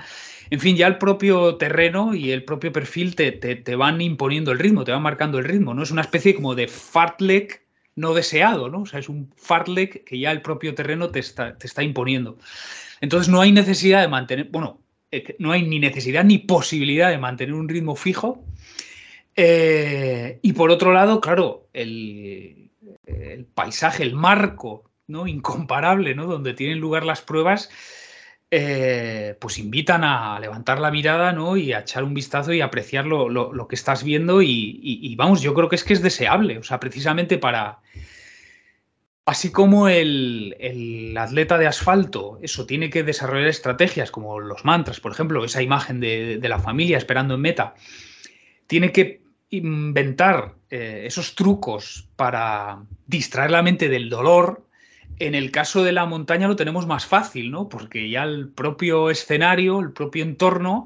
En fin, ya el propio terreno y el propio perfil te, te, van imponiendo el ritmo, te van marcando el ritmo, ¿no? Es una especie como de fartlek no deseado, ¿no? O sea, es un fartlek que ya el propio terreno te está, te está imponiendo. Entonces no hay necesidad de mantener, bueno, no hay ni necesidad ni posibilidad de mantener un ritmo fijo eh, y por otro lado, claro, el, paisaje, el marco ¿no? incomparable ¿no? donde tienen lugar las pruebas, eh, pues invitan a levantar la mirada ¿no? y a echar un vistazo y apreciar lo, que estás viendo y, vamos, yo creo que es que es deseable, o sea, precisamente para... Así como el, atleta de asfalto, eso tiene que desarrollar estrategias como los mantras, por ejemplo, esa imagen de, de la familia esperando en meta, tiene que inventar eh, esos trucos para distraer la mente del dolor, en el caso de la montaña lo tenemos más fácil, ¿no? Porque ya el propio escenario, el propio entorno,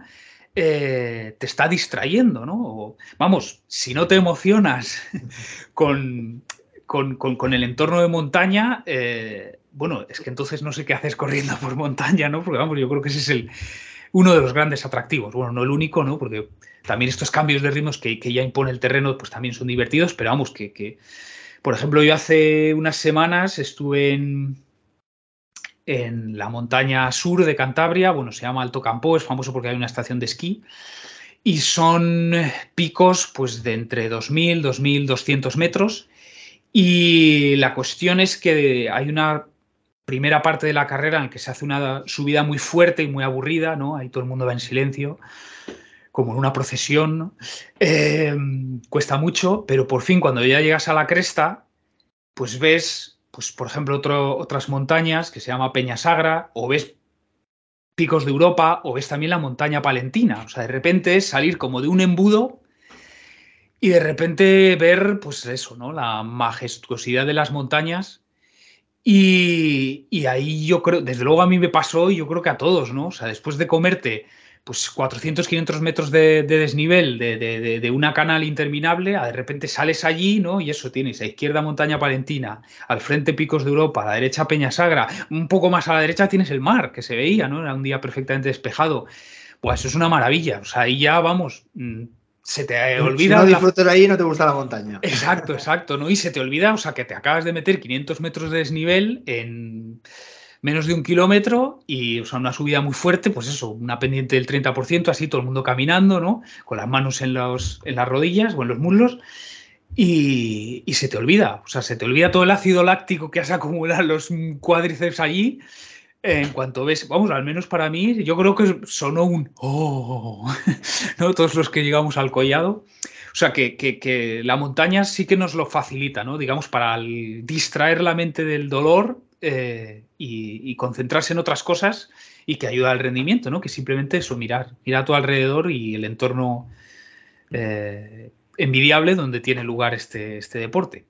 eh, te está distrayendo, ¿no? vamos, si no te emocionas <laughs> con, con, el entorno de montaña, eh, bueno, es que entonces no sé qué haces corriendo por montaña, ¿no? Porque vamos, yo creo que ese es el, uno de los grandes atractivos. Bueno, no el único, ¿no? Porque también estos cambios de ritmos que, ya impone el terreno, pues también son divertidos, pero vamos, que, por ejemplo, yo hace unas semanas estuve en, la montaña sur de Cantabria, bueno, se llama Alto Campo, es famoso porque hay una estación de esquí, y son picos pues de entre 2.000, 2.200 metros, y la cuestión es que hay una primera parte de la carrera en la que se hace una subida muy fuerte y muy aburrida, ¿no? Ahí todo el mundo va en silencio, como en una procesión. Eh, cuesta mucho, pero por fin cuando ya llegas a la cresta, pues ves, pues por ejemplo, otras montañas que se llama Peña Sagra, o ves picos de Europa, o ves también la montaña palentina. O sea, de repente es salir como de un embudo y de repente ver, pues eso, ¿no? La majestuosidad de las montañas y, ahí yo creo, desde luego a mí me pasó y yo creo que a todos, ¿no? O sea, después de comerte pues 400, 500 metros de, desnivel de, una canal interminable, de repente sales allí, ¿no? Y eso tienes a izquierda montaña palentina, al frente picos de Europa, a la derecha Peña Sagra, un poco más a la derecha tienes el mar, que se veía, ¿no? Era un día perfectamente despejado. Pues eso es una maravilla. O sea, ahí ya vamos, mm, se te olvida.
Si no disfrutas ahí, no te gusta la montaña. <laughs>
Exacto, exacto, ¿no? Y se te olvida, o sea, que te acabas de meter 500 metros de desnivel en menos de un kilómetro y, o sea, una subida muy fuerte, pues eso, una pendiente del 30%, así todo el mundo caminando, ¿no? Con las manos en, los, en las rodillas o en los muslos. Y, y, se te olvida, o sea, se te olvida todo el ácido láctico que has acumulado en los cuádriceps allí en cuanto ves, vamos, al menos para mí, yo creo que sonó un oh, <laughs> ¿no? Todos los que llegamos al collado. O sea, que, la montaña sí que nos lo facilita, ¿no? Digamos, para distraer la mente del dolor eh, y, concentrarse en otras cosas y que ayuda al rendimiento, ¿no? Que simplemente eso, mirar, mirar a tu alrededor y el entorno eh, envidiable donde tiene lugar este, este deporte.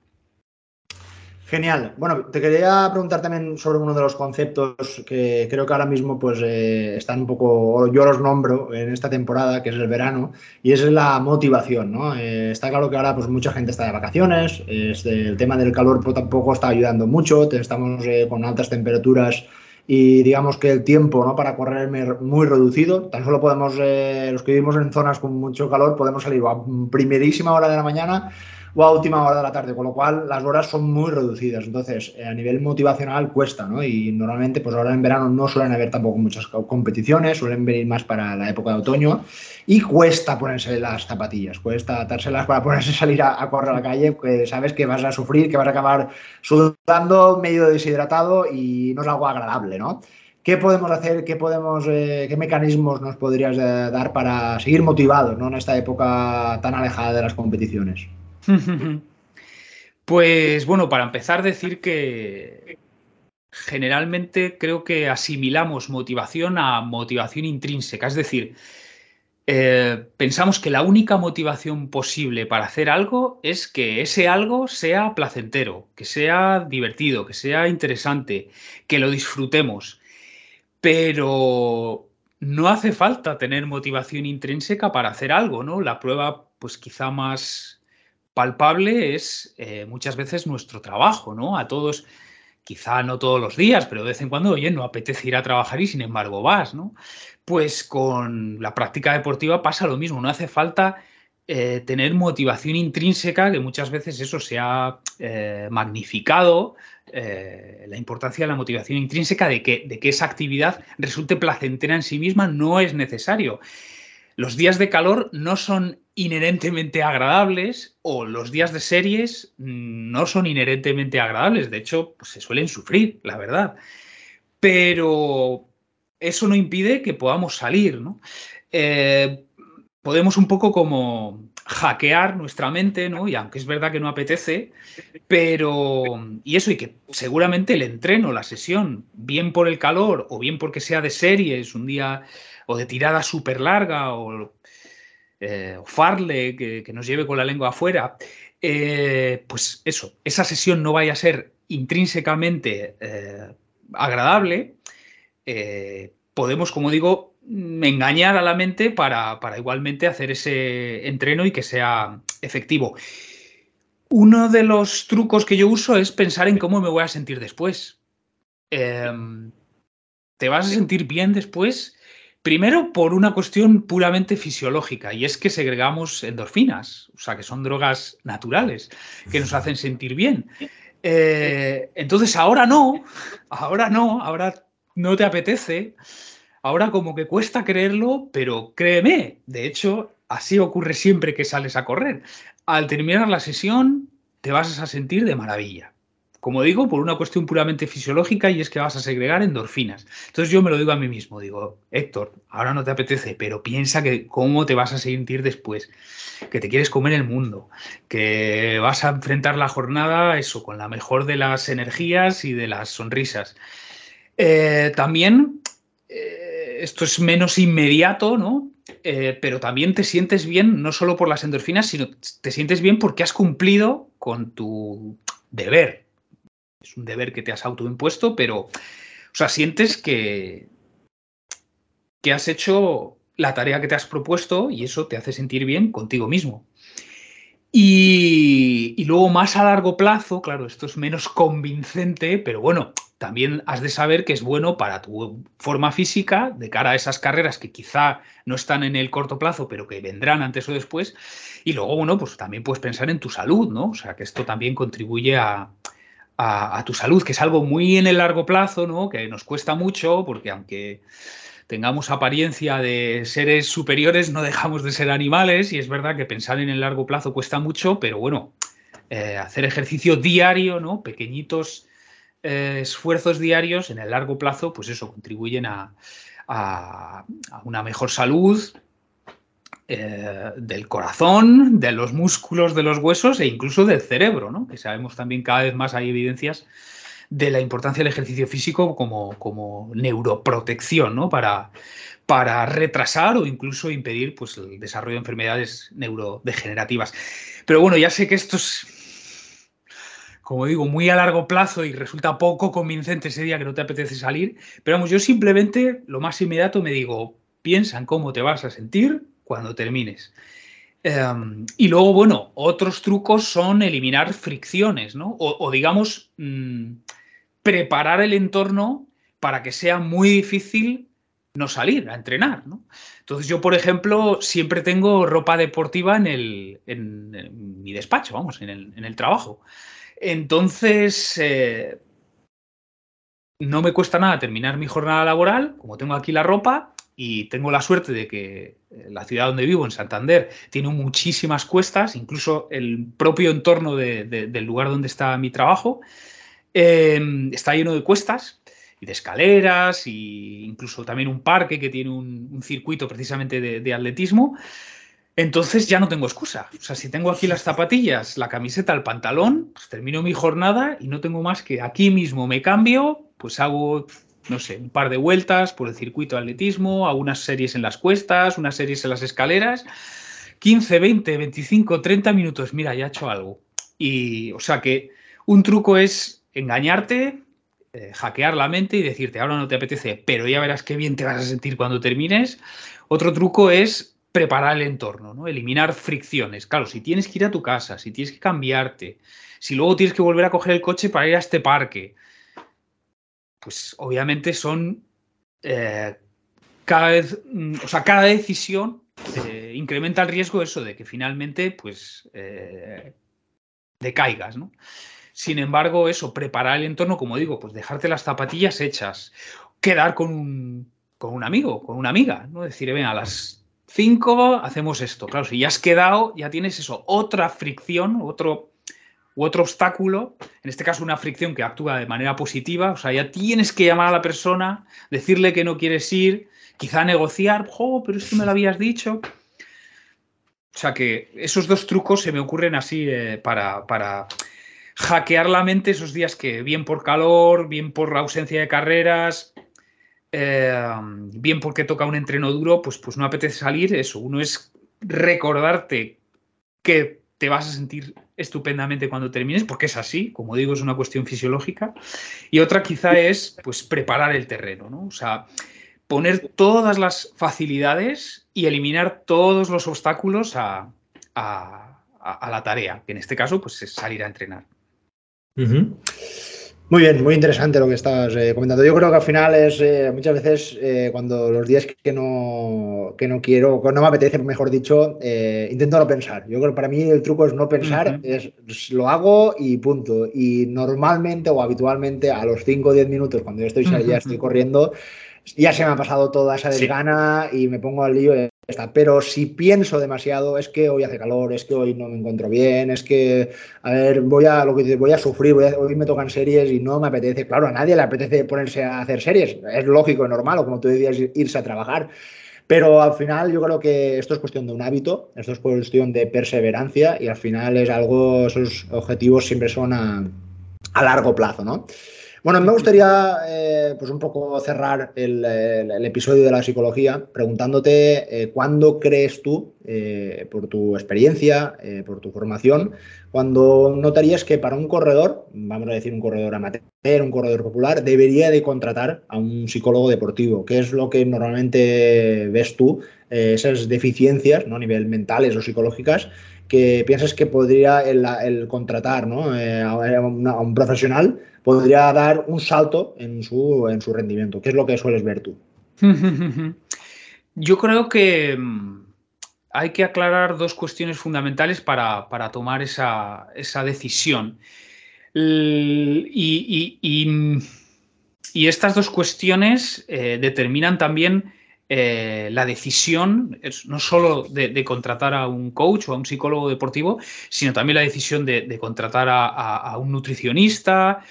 Genial. Bueno, te quería preguntar también sobre uno de los conceptos que creo que ahora mismo pues eh, están un poco, yo los nombro en esta temporada, que es el verano, y es la motivación, ¿no? Eh, está claro que ahora pues mucha gente está de vacaciones, el tema del calor pues, tampoco está ayudando mucho, estamos eh, con altas temperaturas y digamos que el tiempo ¿no? para correr es muy reducido. Tan solo podemos, los que vivimos en zonas con mucho calor, podemos salir a primerísima hora de la mañana o a última hora de la tarde, con lo cual las horas son muy reducidas. Entonces, eh, a nivel motivacional cuesta, ¿no? Y normalmente, pues ahora en verano no suelen haber tampoco muchas competiciones, suelen venir más para la época de otoño y cuesta ponerse las zapatillas, cuesta atárselas para ponerse a salir a, correr a la calle, que sabes que vas a sufrir, que vas a acabar sudando, medio deshidratado y no es algo agradable, ¿no? ¿Qué podemos hacer? ¿Qué, podemos, eh, ¿Qué mecanismos nos podrías eh, dar para seguir motivados ¿no? en esta época tan alejada de las competiciones? <laughs>
Pues bueno, para empezar, decir que generalmente creo que asimilamos motivación a motivación intrínseca. Es decir, eh, pensamos que la única motivación posible para hacer algo es que ese algo sea placentero, que sea divertido, que sea interesante, que lo disfrutemos. Pero no hace falta tener motivación intrínseca para hacer algo, ¿no? La prueba pues quizá más palpable es eh, muchas veces nuestro trabajo, ¿no? A todos, quizá no todos los días, pero de vez en cuando, oye, no apetece ir a trabajar y sin embargo vas, ¿no? Pues con la práctica deportiva pasa lo mismo, no hace falta eh, tener motivación intrínseca, que muchas veces eso se ha eh, magnificado, la importancia de la motivación intrínseca, de que, de que esa actividad resulte placentera en sí misma, no es necesario. Los días de calor no son inherentemente agradables o los días de series no son inherentemente agradables, de hecho, pues se suelen sufrir, la verdad. Pero eso no impide que podamos salir, ¿no? podemos un poco como hackear nuestra mente, ¿no? Y aunque es verdad que no apetece, pero... Y eso, y que seguramente el entreno, la sesión, bien por el calor o bien porque sea de series, un día o de tirada súper larga o, eh, farle que, nos lleve con la lengua afuera, eh, pues eso, esa sesión no vaya a ser intrínsecamente eh, agradable, podemos, como digo, engañar a la mente para, igualmente hacer ese entreno y que sea efectivo. Uno de los trucos que yo uso es pensar en cómo me voy a sentir después. Em, te vas a sentir bien después, primero por una cuestión puramente fisiológica, y es que segregamos endorfinas, o sea, que son drogas naturales, que nos hacen sentir bien. Eh, entonces, ahora no, ahora no, ahora no te apetece, Ahora como que cuesta creerlo, pero créeme, de hecho, así ocurre siempre que sales a correr. Al terminar la sesión, te vas a sentir de maravilla. Como digo, por una cuestión puramente fisiológica y es que vas a segregar endorfinas. Entonces yo me lo digo a mí mismo, digo, Héctor, ahora no te apetece, pero piensa que cómo te vas a sentir después, que te quieres comer el mundo, que vas a enfrentar la jornada, eso, con la mejor de las energías y de las sonrisas. Eh, también eh, esto es menos inmediato, ¿no? Eh, pero también te sientes bien, no solo por las endorfinas, sino te sientes bien porque has cumplido con tu deber. Es un deber que te has autoimpuesto, pero, o sea, sientes que, que has hecho la tarea que te has propuesto y eso te hace sentir bien contigo mismo. Y, y, luego más a largo plazo, claro, esto es menos convincente, pero bueno, también has de saber que es bueno para tu forma física de cara a esas carreras que quizá no están en el corto plazo, pero que vendrán antes o después. Y luego, bueno, pues también puedes pensar en tu salud, ¿no? O sea, que esto también contribuye a, tu salud, que es algo muy en el largo plazo, ¿no? Que nos cuesta mucho, porque aunque tengamos apariencia de seres superiores, no dejamos de ser animales y es verdad que pensar en el largo plazo cuesta mucho, pero bueno, eh, hacer ejercicio diario, ¿no? Pequeñitos eh, esfuerzos diarios en el largo plazo, pues eso, contribuyen a, una mejor salud eh, del corazón, de los músculos, de los huesos e incluso del cerebro, ¿no? que sabemos también cada vez más hay evidencias de la importancia del ejercicio físico como, como neuroprotección, ¿no? Para, para retrasar o incluso impedir pues, el desarrollo de enfermedades neurodegenerativas. Pero bueno, ya sé que esto es como digo, muy a largo plazo y resulta poco convincente ese día que no te apetece salir. Pero vamos, yo simplemente lo más inmediato me digo, piensa en cómo te vas a sentir cuando termines. Em, y luego, bueno, otros trucos son eliminar fricciones, ¿no? O, digamos, mm, preparar el entorno para que sea muy difícil no salir a entrenar, ¿no? Entonces yo, por ejemplo, siempre tengo ropa deportiva en, el, en, mi despacho, vamos, en el, en el trabajo. Entonces, eh, no me cuesta nada terminar mi jornada laboral, como tengo aquí la ropa y tengo la suerte de que eh, la ciudad donde vivo, en Santander, tiene muchísimas cuestas, incluso el propio entorno del lugar donde está mi trabajo, em, está lleno de cuestas y de escaleras e incluso también un parque que tiene un, circuito precisamente de atletismo. Entonces ya no tengo excusa. O sea, si tengo aquí las zapatillas, la camiseta, el pantalón, pues termino mi jornada y no tengo más que aquí mismo me cambio, pues hago, no sé, un par de vueltas por el circuito de atletismo, hago unas series en las cuestas, unas series en las escaleras, 15, 20, 25, 30 minutos, mira, ya he hecho algo. Y, o sea que un truco es engañarte, eh, hackear la mente y decirte, ahora no te apetece, pero ya verás qué bien te vas a sentir cuando termines. Otro truco es preparar el entorno, ¿no? Eliminar fricciones. Claro, si tienes que ir a tu casa, si tienes que cambiarte, si luego tienes que volver a coger el coche para ir a este parque, pues obviamente son eh, cada vez, mm, o sea, cada decisión eh, incrementa el riesgo eso de que finalmente, pues, eh, decaigas, ¿no? Sin embargo, eso, preparar el entorno, como digo, pues dejarte las zapatillas hechas, quedar con un, con un amigo, con una amiga, ¿no? Decir, ven, a las 5 hacemos esto. Claro, si ya has quedado, ya tienes eso, otra fricción, otro, u otro obstáculo, en este caso una fricción que actúa de manera positiva, o sea, ya tienes que llamar a la persona, decirle que no quieres ir, quizá negociar, oh, pero esto me lo habías dicho. O sea que esos dos trucos se me ocurren así eh, para, para hackear la mente esos días que bien por calor, bien por ausencia de carreras, eh, bien porque toca un entreno duro, pues, pues no apetece salir. Eso, uno es recordarte que te vas a sentir estupendamente cuando termines, porque es así, como digo, es una cuestión fisiológica. Y otra quizá es pues preparar el terreno, ¿no? O sea, poner todas las facilidades y eliminar todos los obstáculos a, la tarea, que en este caso pues es salir a entrenar.
Muy bien, muy interesante lo que estás eh, comentando. Yo creo que al final es eh, muchas veces eh, cuando los días que no, que no quiero, que no me apetece, mejor dicho, intento no pensar. Yo creo que para mí el truco es no pensar, es lo hago y punto. Y normalmente o habitualmente a los 5 o 10 minutos, cuando yo estoy, ya estoy corriendo, ya se me ha pasado toda esa desgana y me pongo al lío. Pero si pienso demasiado, es que hoy hace calor, es que hoy no me encuentro bien, es que, a ver, voy a, lo que voy a sufrir, hoy me tocan series y no me apetece. Claro, a nadie le apetece ponerse a hacer series. Es lógico y normal, o como tú decías, irse a trabajar. Pero al final yo creo que esto es cuestión de un hábito, esto es cuestión de perseverancia y al final es algo, esos objetivos siempre son a, a largo plazo, ¿no? Bueno, me gustaría eh, pues un poco cerrar el, episodio de la psicología preguntándote eh, cuándo crees tú, eh, por tu experiencia, por tu formación, cuando notarías que para un corredor, vamos a decir un corredor amateur, un corredor popular, debería de contratar a un psicólogo deportivo. ¿Qué es lo que normalmente ves tú, esas deficiencias ¿no? a nivel mentales o psicológicas que piensas que podría el, contratar ¿no? a, un profesional podría dar un salto en su, en su rendimiento. ¿Qué es lo que sueles ver tú? <laughs>
Yo creo que mm, hay que aclarar dos cuestiones fundamentales para, tomar esa, decisión. Y, y, estas dos cuestiones eh, determinan también eh, la decisión, no solo de, contratar a un coach o a un psicólogo deportivo, sino también la decisión de, contratar a, un nutricionista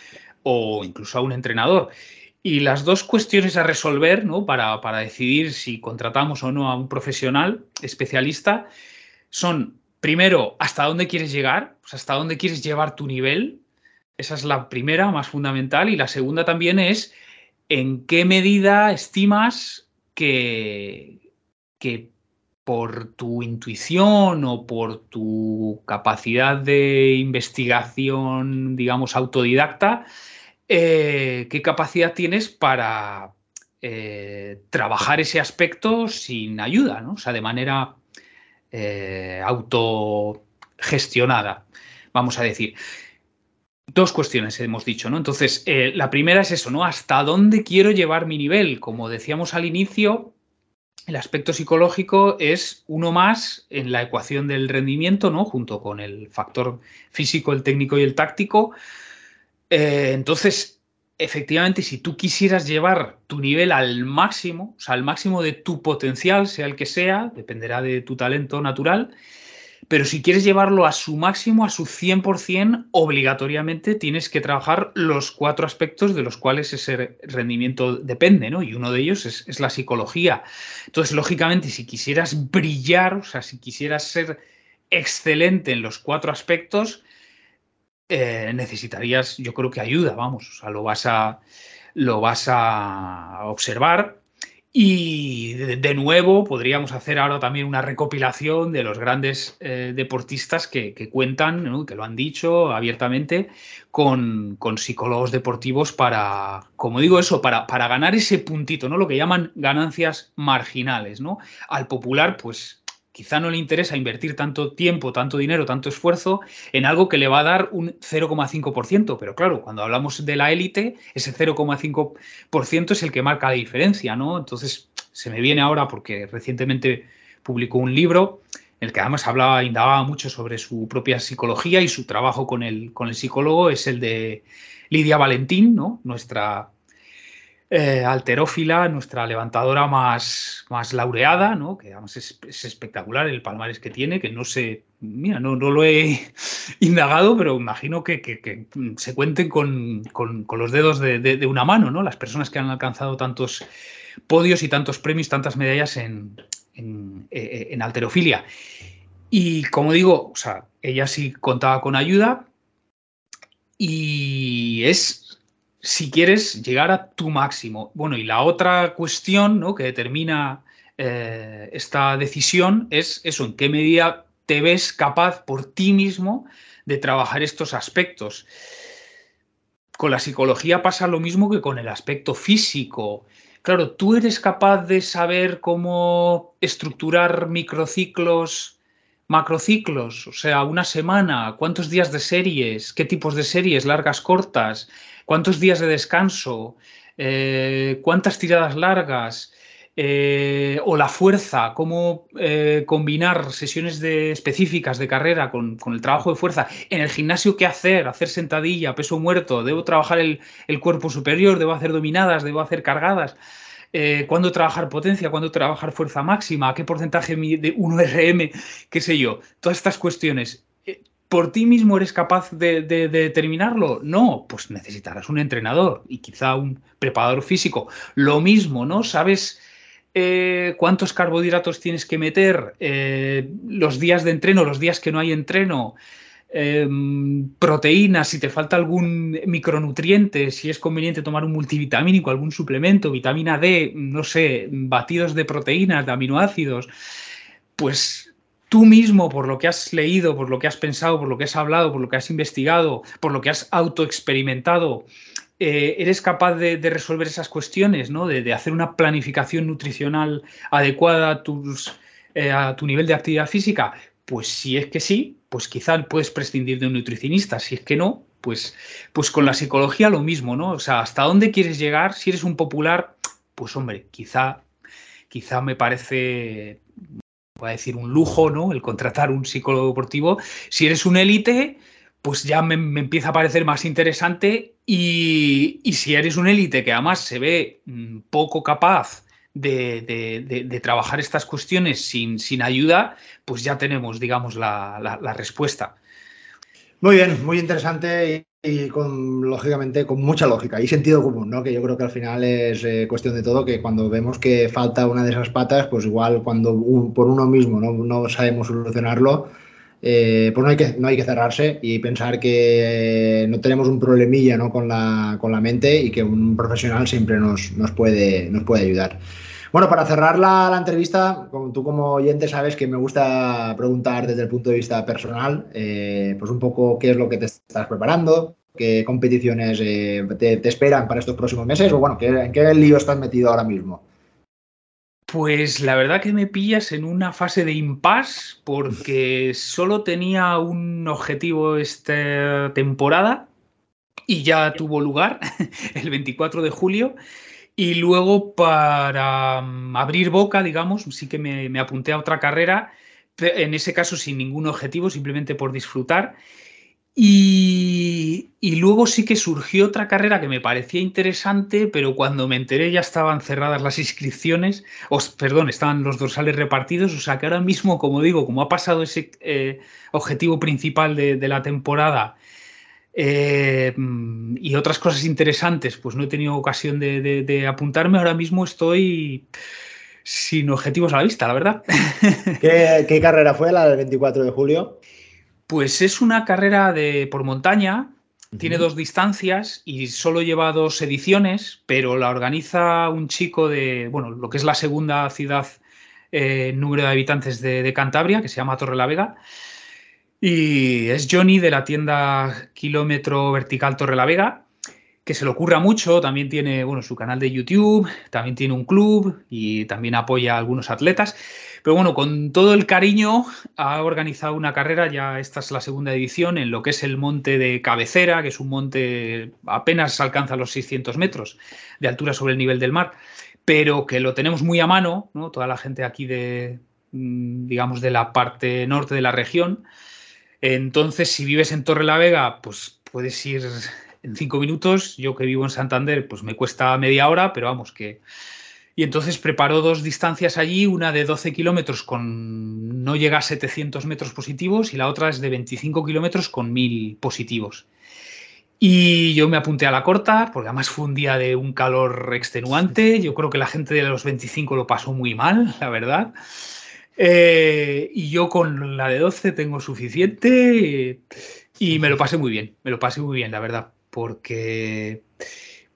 o incluso a un entrenador. Y las dos cuestiones a resolver ¿no? para, decidir si contratamos o no a un profesional especialista son, primero, hasta dónde quieres llegar, hasta dónde quieres llevar tu nivel. Esa es la primera, más fundamental. Y la segunda también es en qué medida estimas que, que por tu intuición o por tu capacidad de investigación, digamos, autodidacta, eh, qué capacidad tienes para eh, trabajar ese aspecto sin ayuda, ¿no? O sea, de manera eh, autogestionada, vamos a decir. Dos cuestiones hemos dicho, ¿no? Entonces, eh, la primera es eso, ¿no? ¿Hasta dónde quiero llevar mi nivel? Como decíamos al inicio, el aspecto psicológico es uno más en la ecuación del rendimiento, ¿no? Junto con el factor físico, el técnico y el táctico. Eh, entonces, efectivamente, si tú quisieras llevar tu nivel al máximo, o sea, al máximo de tu potencial, sea el que sea, dependerá de tu talento natural, pero si quieres llevarlo a su máximo, a su 100%, obligatoriamente tienes que trabajar los cuatro aspectos de los cuales ese rendimiento depende, ¿no? Y uno de ellos es, la psicología. Entonces, lógicamente, si quisieras brillar, o sea, si quisieras ser excelente en los cuatro aspectos, eh, necesitarías, yo creo que ayuda, vamos, o sea, lo vas a, lo vas a observar y de, nuevo podríamos hacer ahora también una recopilación de los grandes eh, deportistas que, cuentan, que lo han dicho abiertamente, con, psicólogos deportivos para, como digo eso, para, ganar ese puntito, ¿no? Lo que llaman ganancias marginales, ¿no? Al popular, pues quizá no le interesa invertir tanto tiempo, tanto dinero, tanto esfuerzo en algo que le va a dar un 0,5%. Pero claro, cuando hablamos de la élite, ese 0,5% es el que marca la diferencia, ¿no? Entonces, se me viene ahora porque recientemente publicó un libro en el que además hablaba, indagaba mucho sobre su propia psicología y su trabajo con el, con el psicólogo, es el de Lidia Valentín, ¿no? Nuestra eh, alterófila, nuestra levantadora más, más laureada, ¿no? que además es, espectacular el palmares que tiene, que no sé, mira, no, no lo he <laughs> indagado, pero imagino que, se cuenten con, los dedos de, una mano, ¿no? Las personas que han alcanzado tantos podios y tantos premios, tantas medallas en, en, eh, en alterofilia. Y como digo, o sea, ella sí contaba con ayuda y es si quieres llegar a tu máximo. Bueno, y la otra cuestión ¿no? que determina eh, esta decisión es eso, en qué medida te ves capaz por ti mismo de trabajar estos aspectos. Con la psicología pasa lo mismo que con el aspecto físico. Claro, tú eres capaz de saber cómo estructurar microciclos, macrociclos, o sea, una semana, cuántos días de series, qué tipos de series, largas, cortas, cuántos días de descanso, eh, cuántas tiradas largas, eh, o la fuerza, cómo eh, combinar sesiones de, específicas de carrera con, el trabajo de fuerza. En el gimnasio, ¿qué hacer? Hacer sentadilla, peso muerto, debo trabajar el, cuerpo superior, debo hacer dominadas, debo hacer cargadas. Cuándo trabajar potencia, cuándo trabajar fuerza máxima, qué porcentaje de 1RM, qué sé yo. Todas estas cuestiones ¿Por ti mismo eres capaz de, determinarlo? No, pues necesitarás un entrenador y quizá un preparador físico. Lo mismo, ¿no? ¿Sabes eh, cuántos carbohidratos tienes que meter? Eh, los días de entreno, los días que no hay entreno. Em, proteínas, si te falta algún micronutriente, si es conveniente tomar un multivitamínico, algún suplemento, vitamina D, no sé, batidos de proteínas, de aminoácidos, pues tú mismo, por lo que has leído, por lo que has pensado, por lo que has hablado, por lo que has investigado, por lo que has autoexperimentado, eh, eres capaz de, resolver esas cuestiones, ¿no? De, hacer una planificación nutricional adecuada a, eh, a tu nivel de actividad física. Pues si es que sí, pues quizá puedes prescindir de un nutricionista. Si es que no, pues, pues con la psicología lo mismo, ¿no? O sea, ¿hasta dónde quieres llegar? Si eres un popular, pues hombre, quizá, quizá me parece voy a decir, un lujo, ¿no? El contratar un psicólogo deportivo. Si eres un élite, pues ya me, empieza a parecer más interesante y, si eres un élite que además se ve mm, poco capaz de, trabajar estas cuestiones sin, sin, ayuda, pues ya tenemos, digamos, la, respuesta.
Muy bien, muy interesante y con, lógicamente, con mucha lógica y sentido común, ¿no? Que yo creo que al final es eh, cuestión de todo, que cuando vemos que falta una de esas patas, pues igual cuando por uno mismo no, no sabemos solucionarlo, eh, pues no hay, que, no hay que cerrarse y pensar que no tenemos un problemilla ¿no? con, la, con la mente y que un profesional siempre nos, nos, puede, nos puede ayudar. Bueno, para cerrar la, entrevista, como tú como oyente sabes que me gusta preguntar desde el punto de vista personal, eh, pues un poco qué es lo que te estás preparando, qué competiciones eh, te, esperan para estos próximos meses, o bueno, en qué lío estás metido ahora mismo.
Pues la verdad que me pillas en una fase de impasse porque solo tenía un objetivo esta temporada y ya tuvo lugar <laughs> el 24 de julio y luego para mm, abrir boca, digamos, sí que me, apunté a otra carrera, en ese caso sin ningún objetivo, simplemente por disfrutar. Y, luego sí que surgió otra carrera que me parecía interesante, pero cuando me enteré ya estaban cerradas las inscripciones, o, perdón, estaban los dorsales repartidos, o sea que ahora mismo, como digo, como ha pasado ese eh, objetivo principal de la temporada eh, y otras cosas interesantes, pues no he tenido ocasión de, apuntarme. Ahora mismo estoy sin objetivos a la vista, la verdad.
¿Qué, carrera fue la del 24 de julio?
Pues es una carrera de por montaña, tiene dos distancias y solo lleva dos ediciones, pero la organiza un chico de, bueno, lo que es la segunda ciudad eh, número de habitantes de, de Cantabria, que se llama Torre la Vega. Y es Johnny de la tienda Kilómetro Vertical Torre la Vega, que se le ocurra mucho, también tiene bueno, su canal de YouTube, también tiene un club y también apoya a algunos atletas. Pero bueno, con todo el cariño ha organizado una carrera, ya esta es la segunda edición, en lo que es el monte de cabecera, que es un monte apenas alcanza los 600 metros de altura sobre el nivel del mar, pero que lo tenemos muy a mano, ¿no? toda la gente aquí de, mm, digamos, de la parte norte de la región. Entonces, si vives en Torre la Vega, pues puedes ir en cinco minutos. Yo que vivo en Santander, pues me cuesta media hora, pero vamos, que y entonces preparó dos distancias allí, una de 12 kilómetros con no llega a 700 metros positivos y la otra es de 25 kilómetros con 1000 positivos. Y yo me apunté a la corta, porque además fue un día de un calor extenuante. Yo creo que la gente de los 25 lo pasó muy mal, la verdad. Eh, y yo con la de 12 tengo suficiente y me lo pasé muy bien, me lo pasé muy bien, la verdad, porque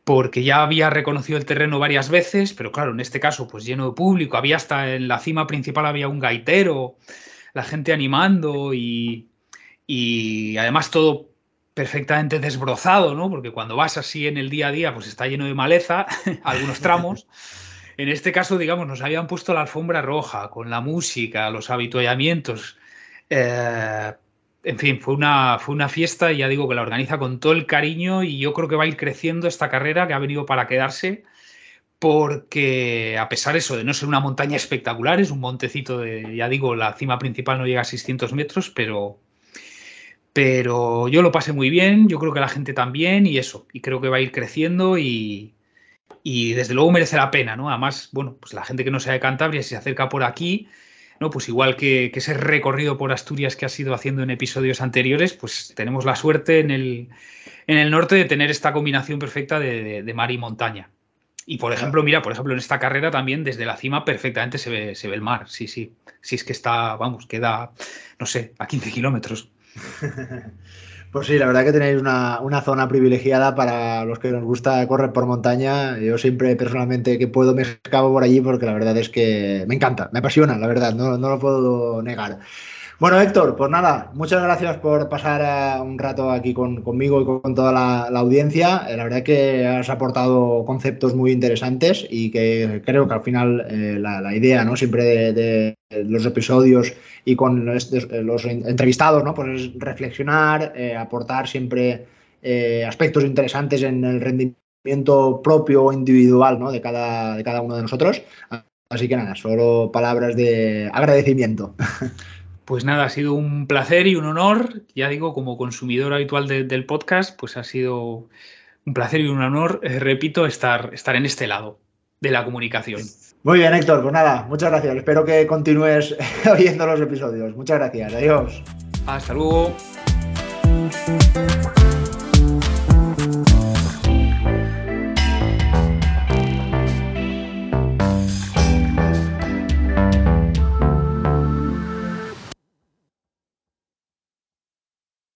porque ya había reconocido el terreno varias veces, pero claro, en este caso, pues lleno de público, había hasta en la cima principal había un gaitero, la gente animando y, y además todo perfectamente desbrozado, ¿no? Porque cuando vas así en el día a día, pues está lleno de maleza, <laughs> algunos tramos. En este caso, digamos, nos habían puesto la alfombra roja con la música, los habituallamientos. Eh, en fin, fue una, fue una fiesta y ya digo que la organiza con todo el cariño y yo creo que va a ir creciendo esta carrera que ha venido para quedarse porque a pesar eso de no ser una montaña espectacular, es un montecito de, ya digo, la cima principal no llega a 600 metros, pero, pero yo lo pasé muy bien, yo creo que la gente también y eso, y creo que va a ir creciendo y, y desde luego merece la pena, ¿no? Además, bueno, pues la gente que no sea de Cantabria, si se acerca por aquí, ¿no? Pues igual que, ese recorrido por Asturias que has ido haciendo en episodios anteriores, pues tenemos la suerte en el, en el norte de tener esta combinación perfecta de, mar y montaña. Y por ejemplo, mira, por ejemplo, en esta carrera también desde la cima perfectamente se ve, se ve el mar. Sí, sí. Sí, es que está, vamos, queda, no sé, a 15 kilómetros. <laughs>
Pues sí, la verdad que tenéis una, zona privilegiada para los que nos gusta correr por montaña. Yo siempre personalmente que puedo me escapo por allí porque la verdad es que me encanta, me apasiona, la verdad, no, no lo puedo negar. Bueno, Héctor, pues nada, muchas gracias por pasar eh, un rato aquí conmigo y con toda la, audiencia. Eh, la verdad que has aportado conceptos muy interesantes y que creo que al final eh, la, idea, ¿no? Siempre de, los episodios y con los, entrevistados, ¿no? Pues reflexionar, aportar siempre aspectos interesantes en el rendimiento propio o individual, ¿no? De cada, de cada uno de nosotros. Así que nada, solo palabras de agradecimiento. <laughs>
Pues nada, ha sido un placer y un honor. Ya digo, como consumidor habitual del podcast, pues ha sido un placer y un honor, eh, repito, estar, estar en este lado de la comunicación.
Muy bien, Héctor. Pues nada, muchas gracias. Espero que continúes <laughs> oyendo los episodios. Muchas gracias. Adiós.
Hasta luego.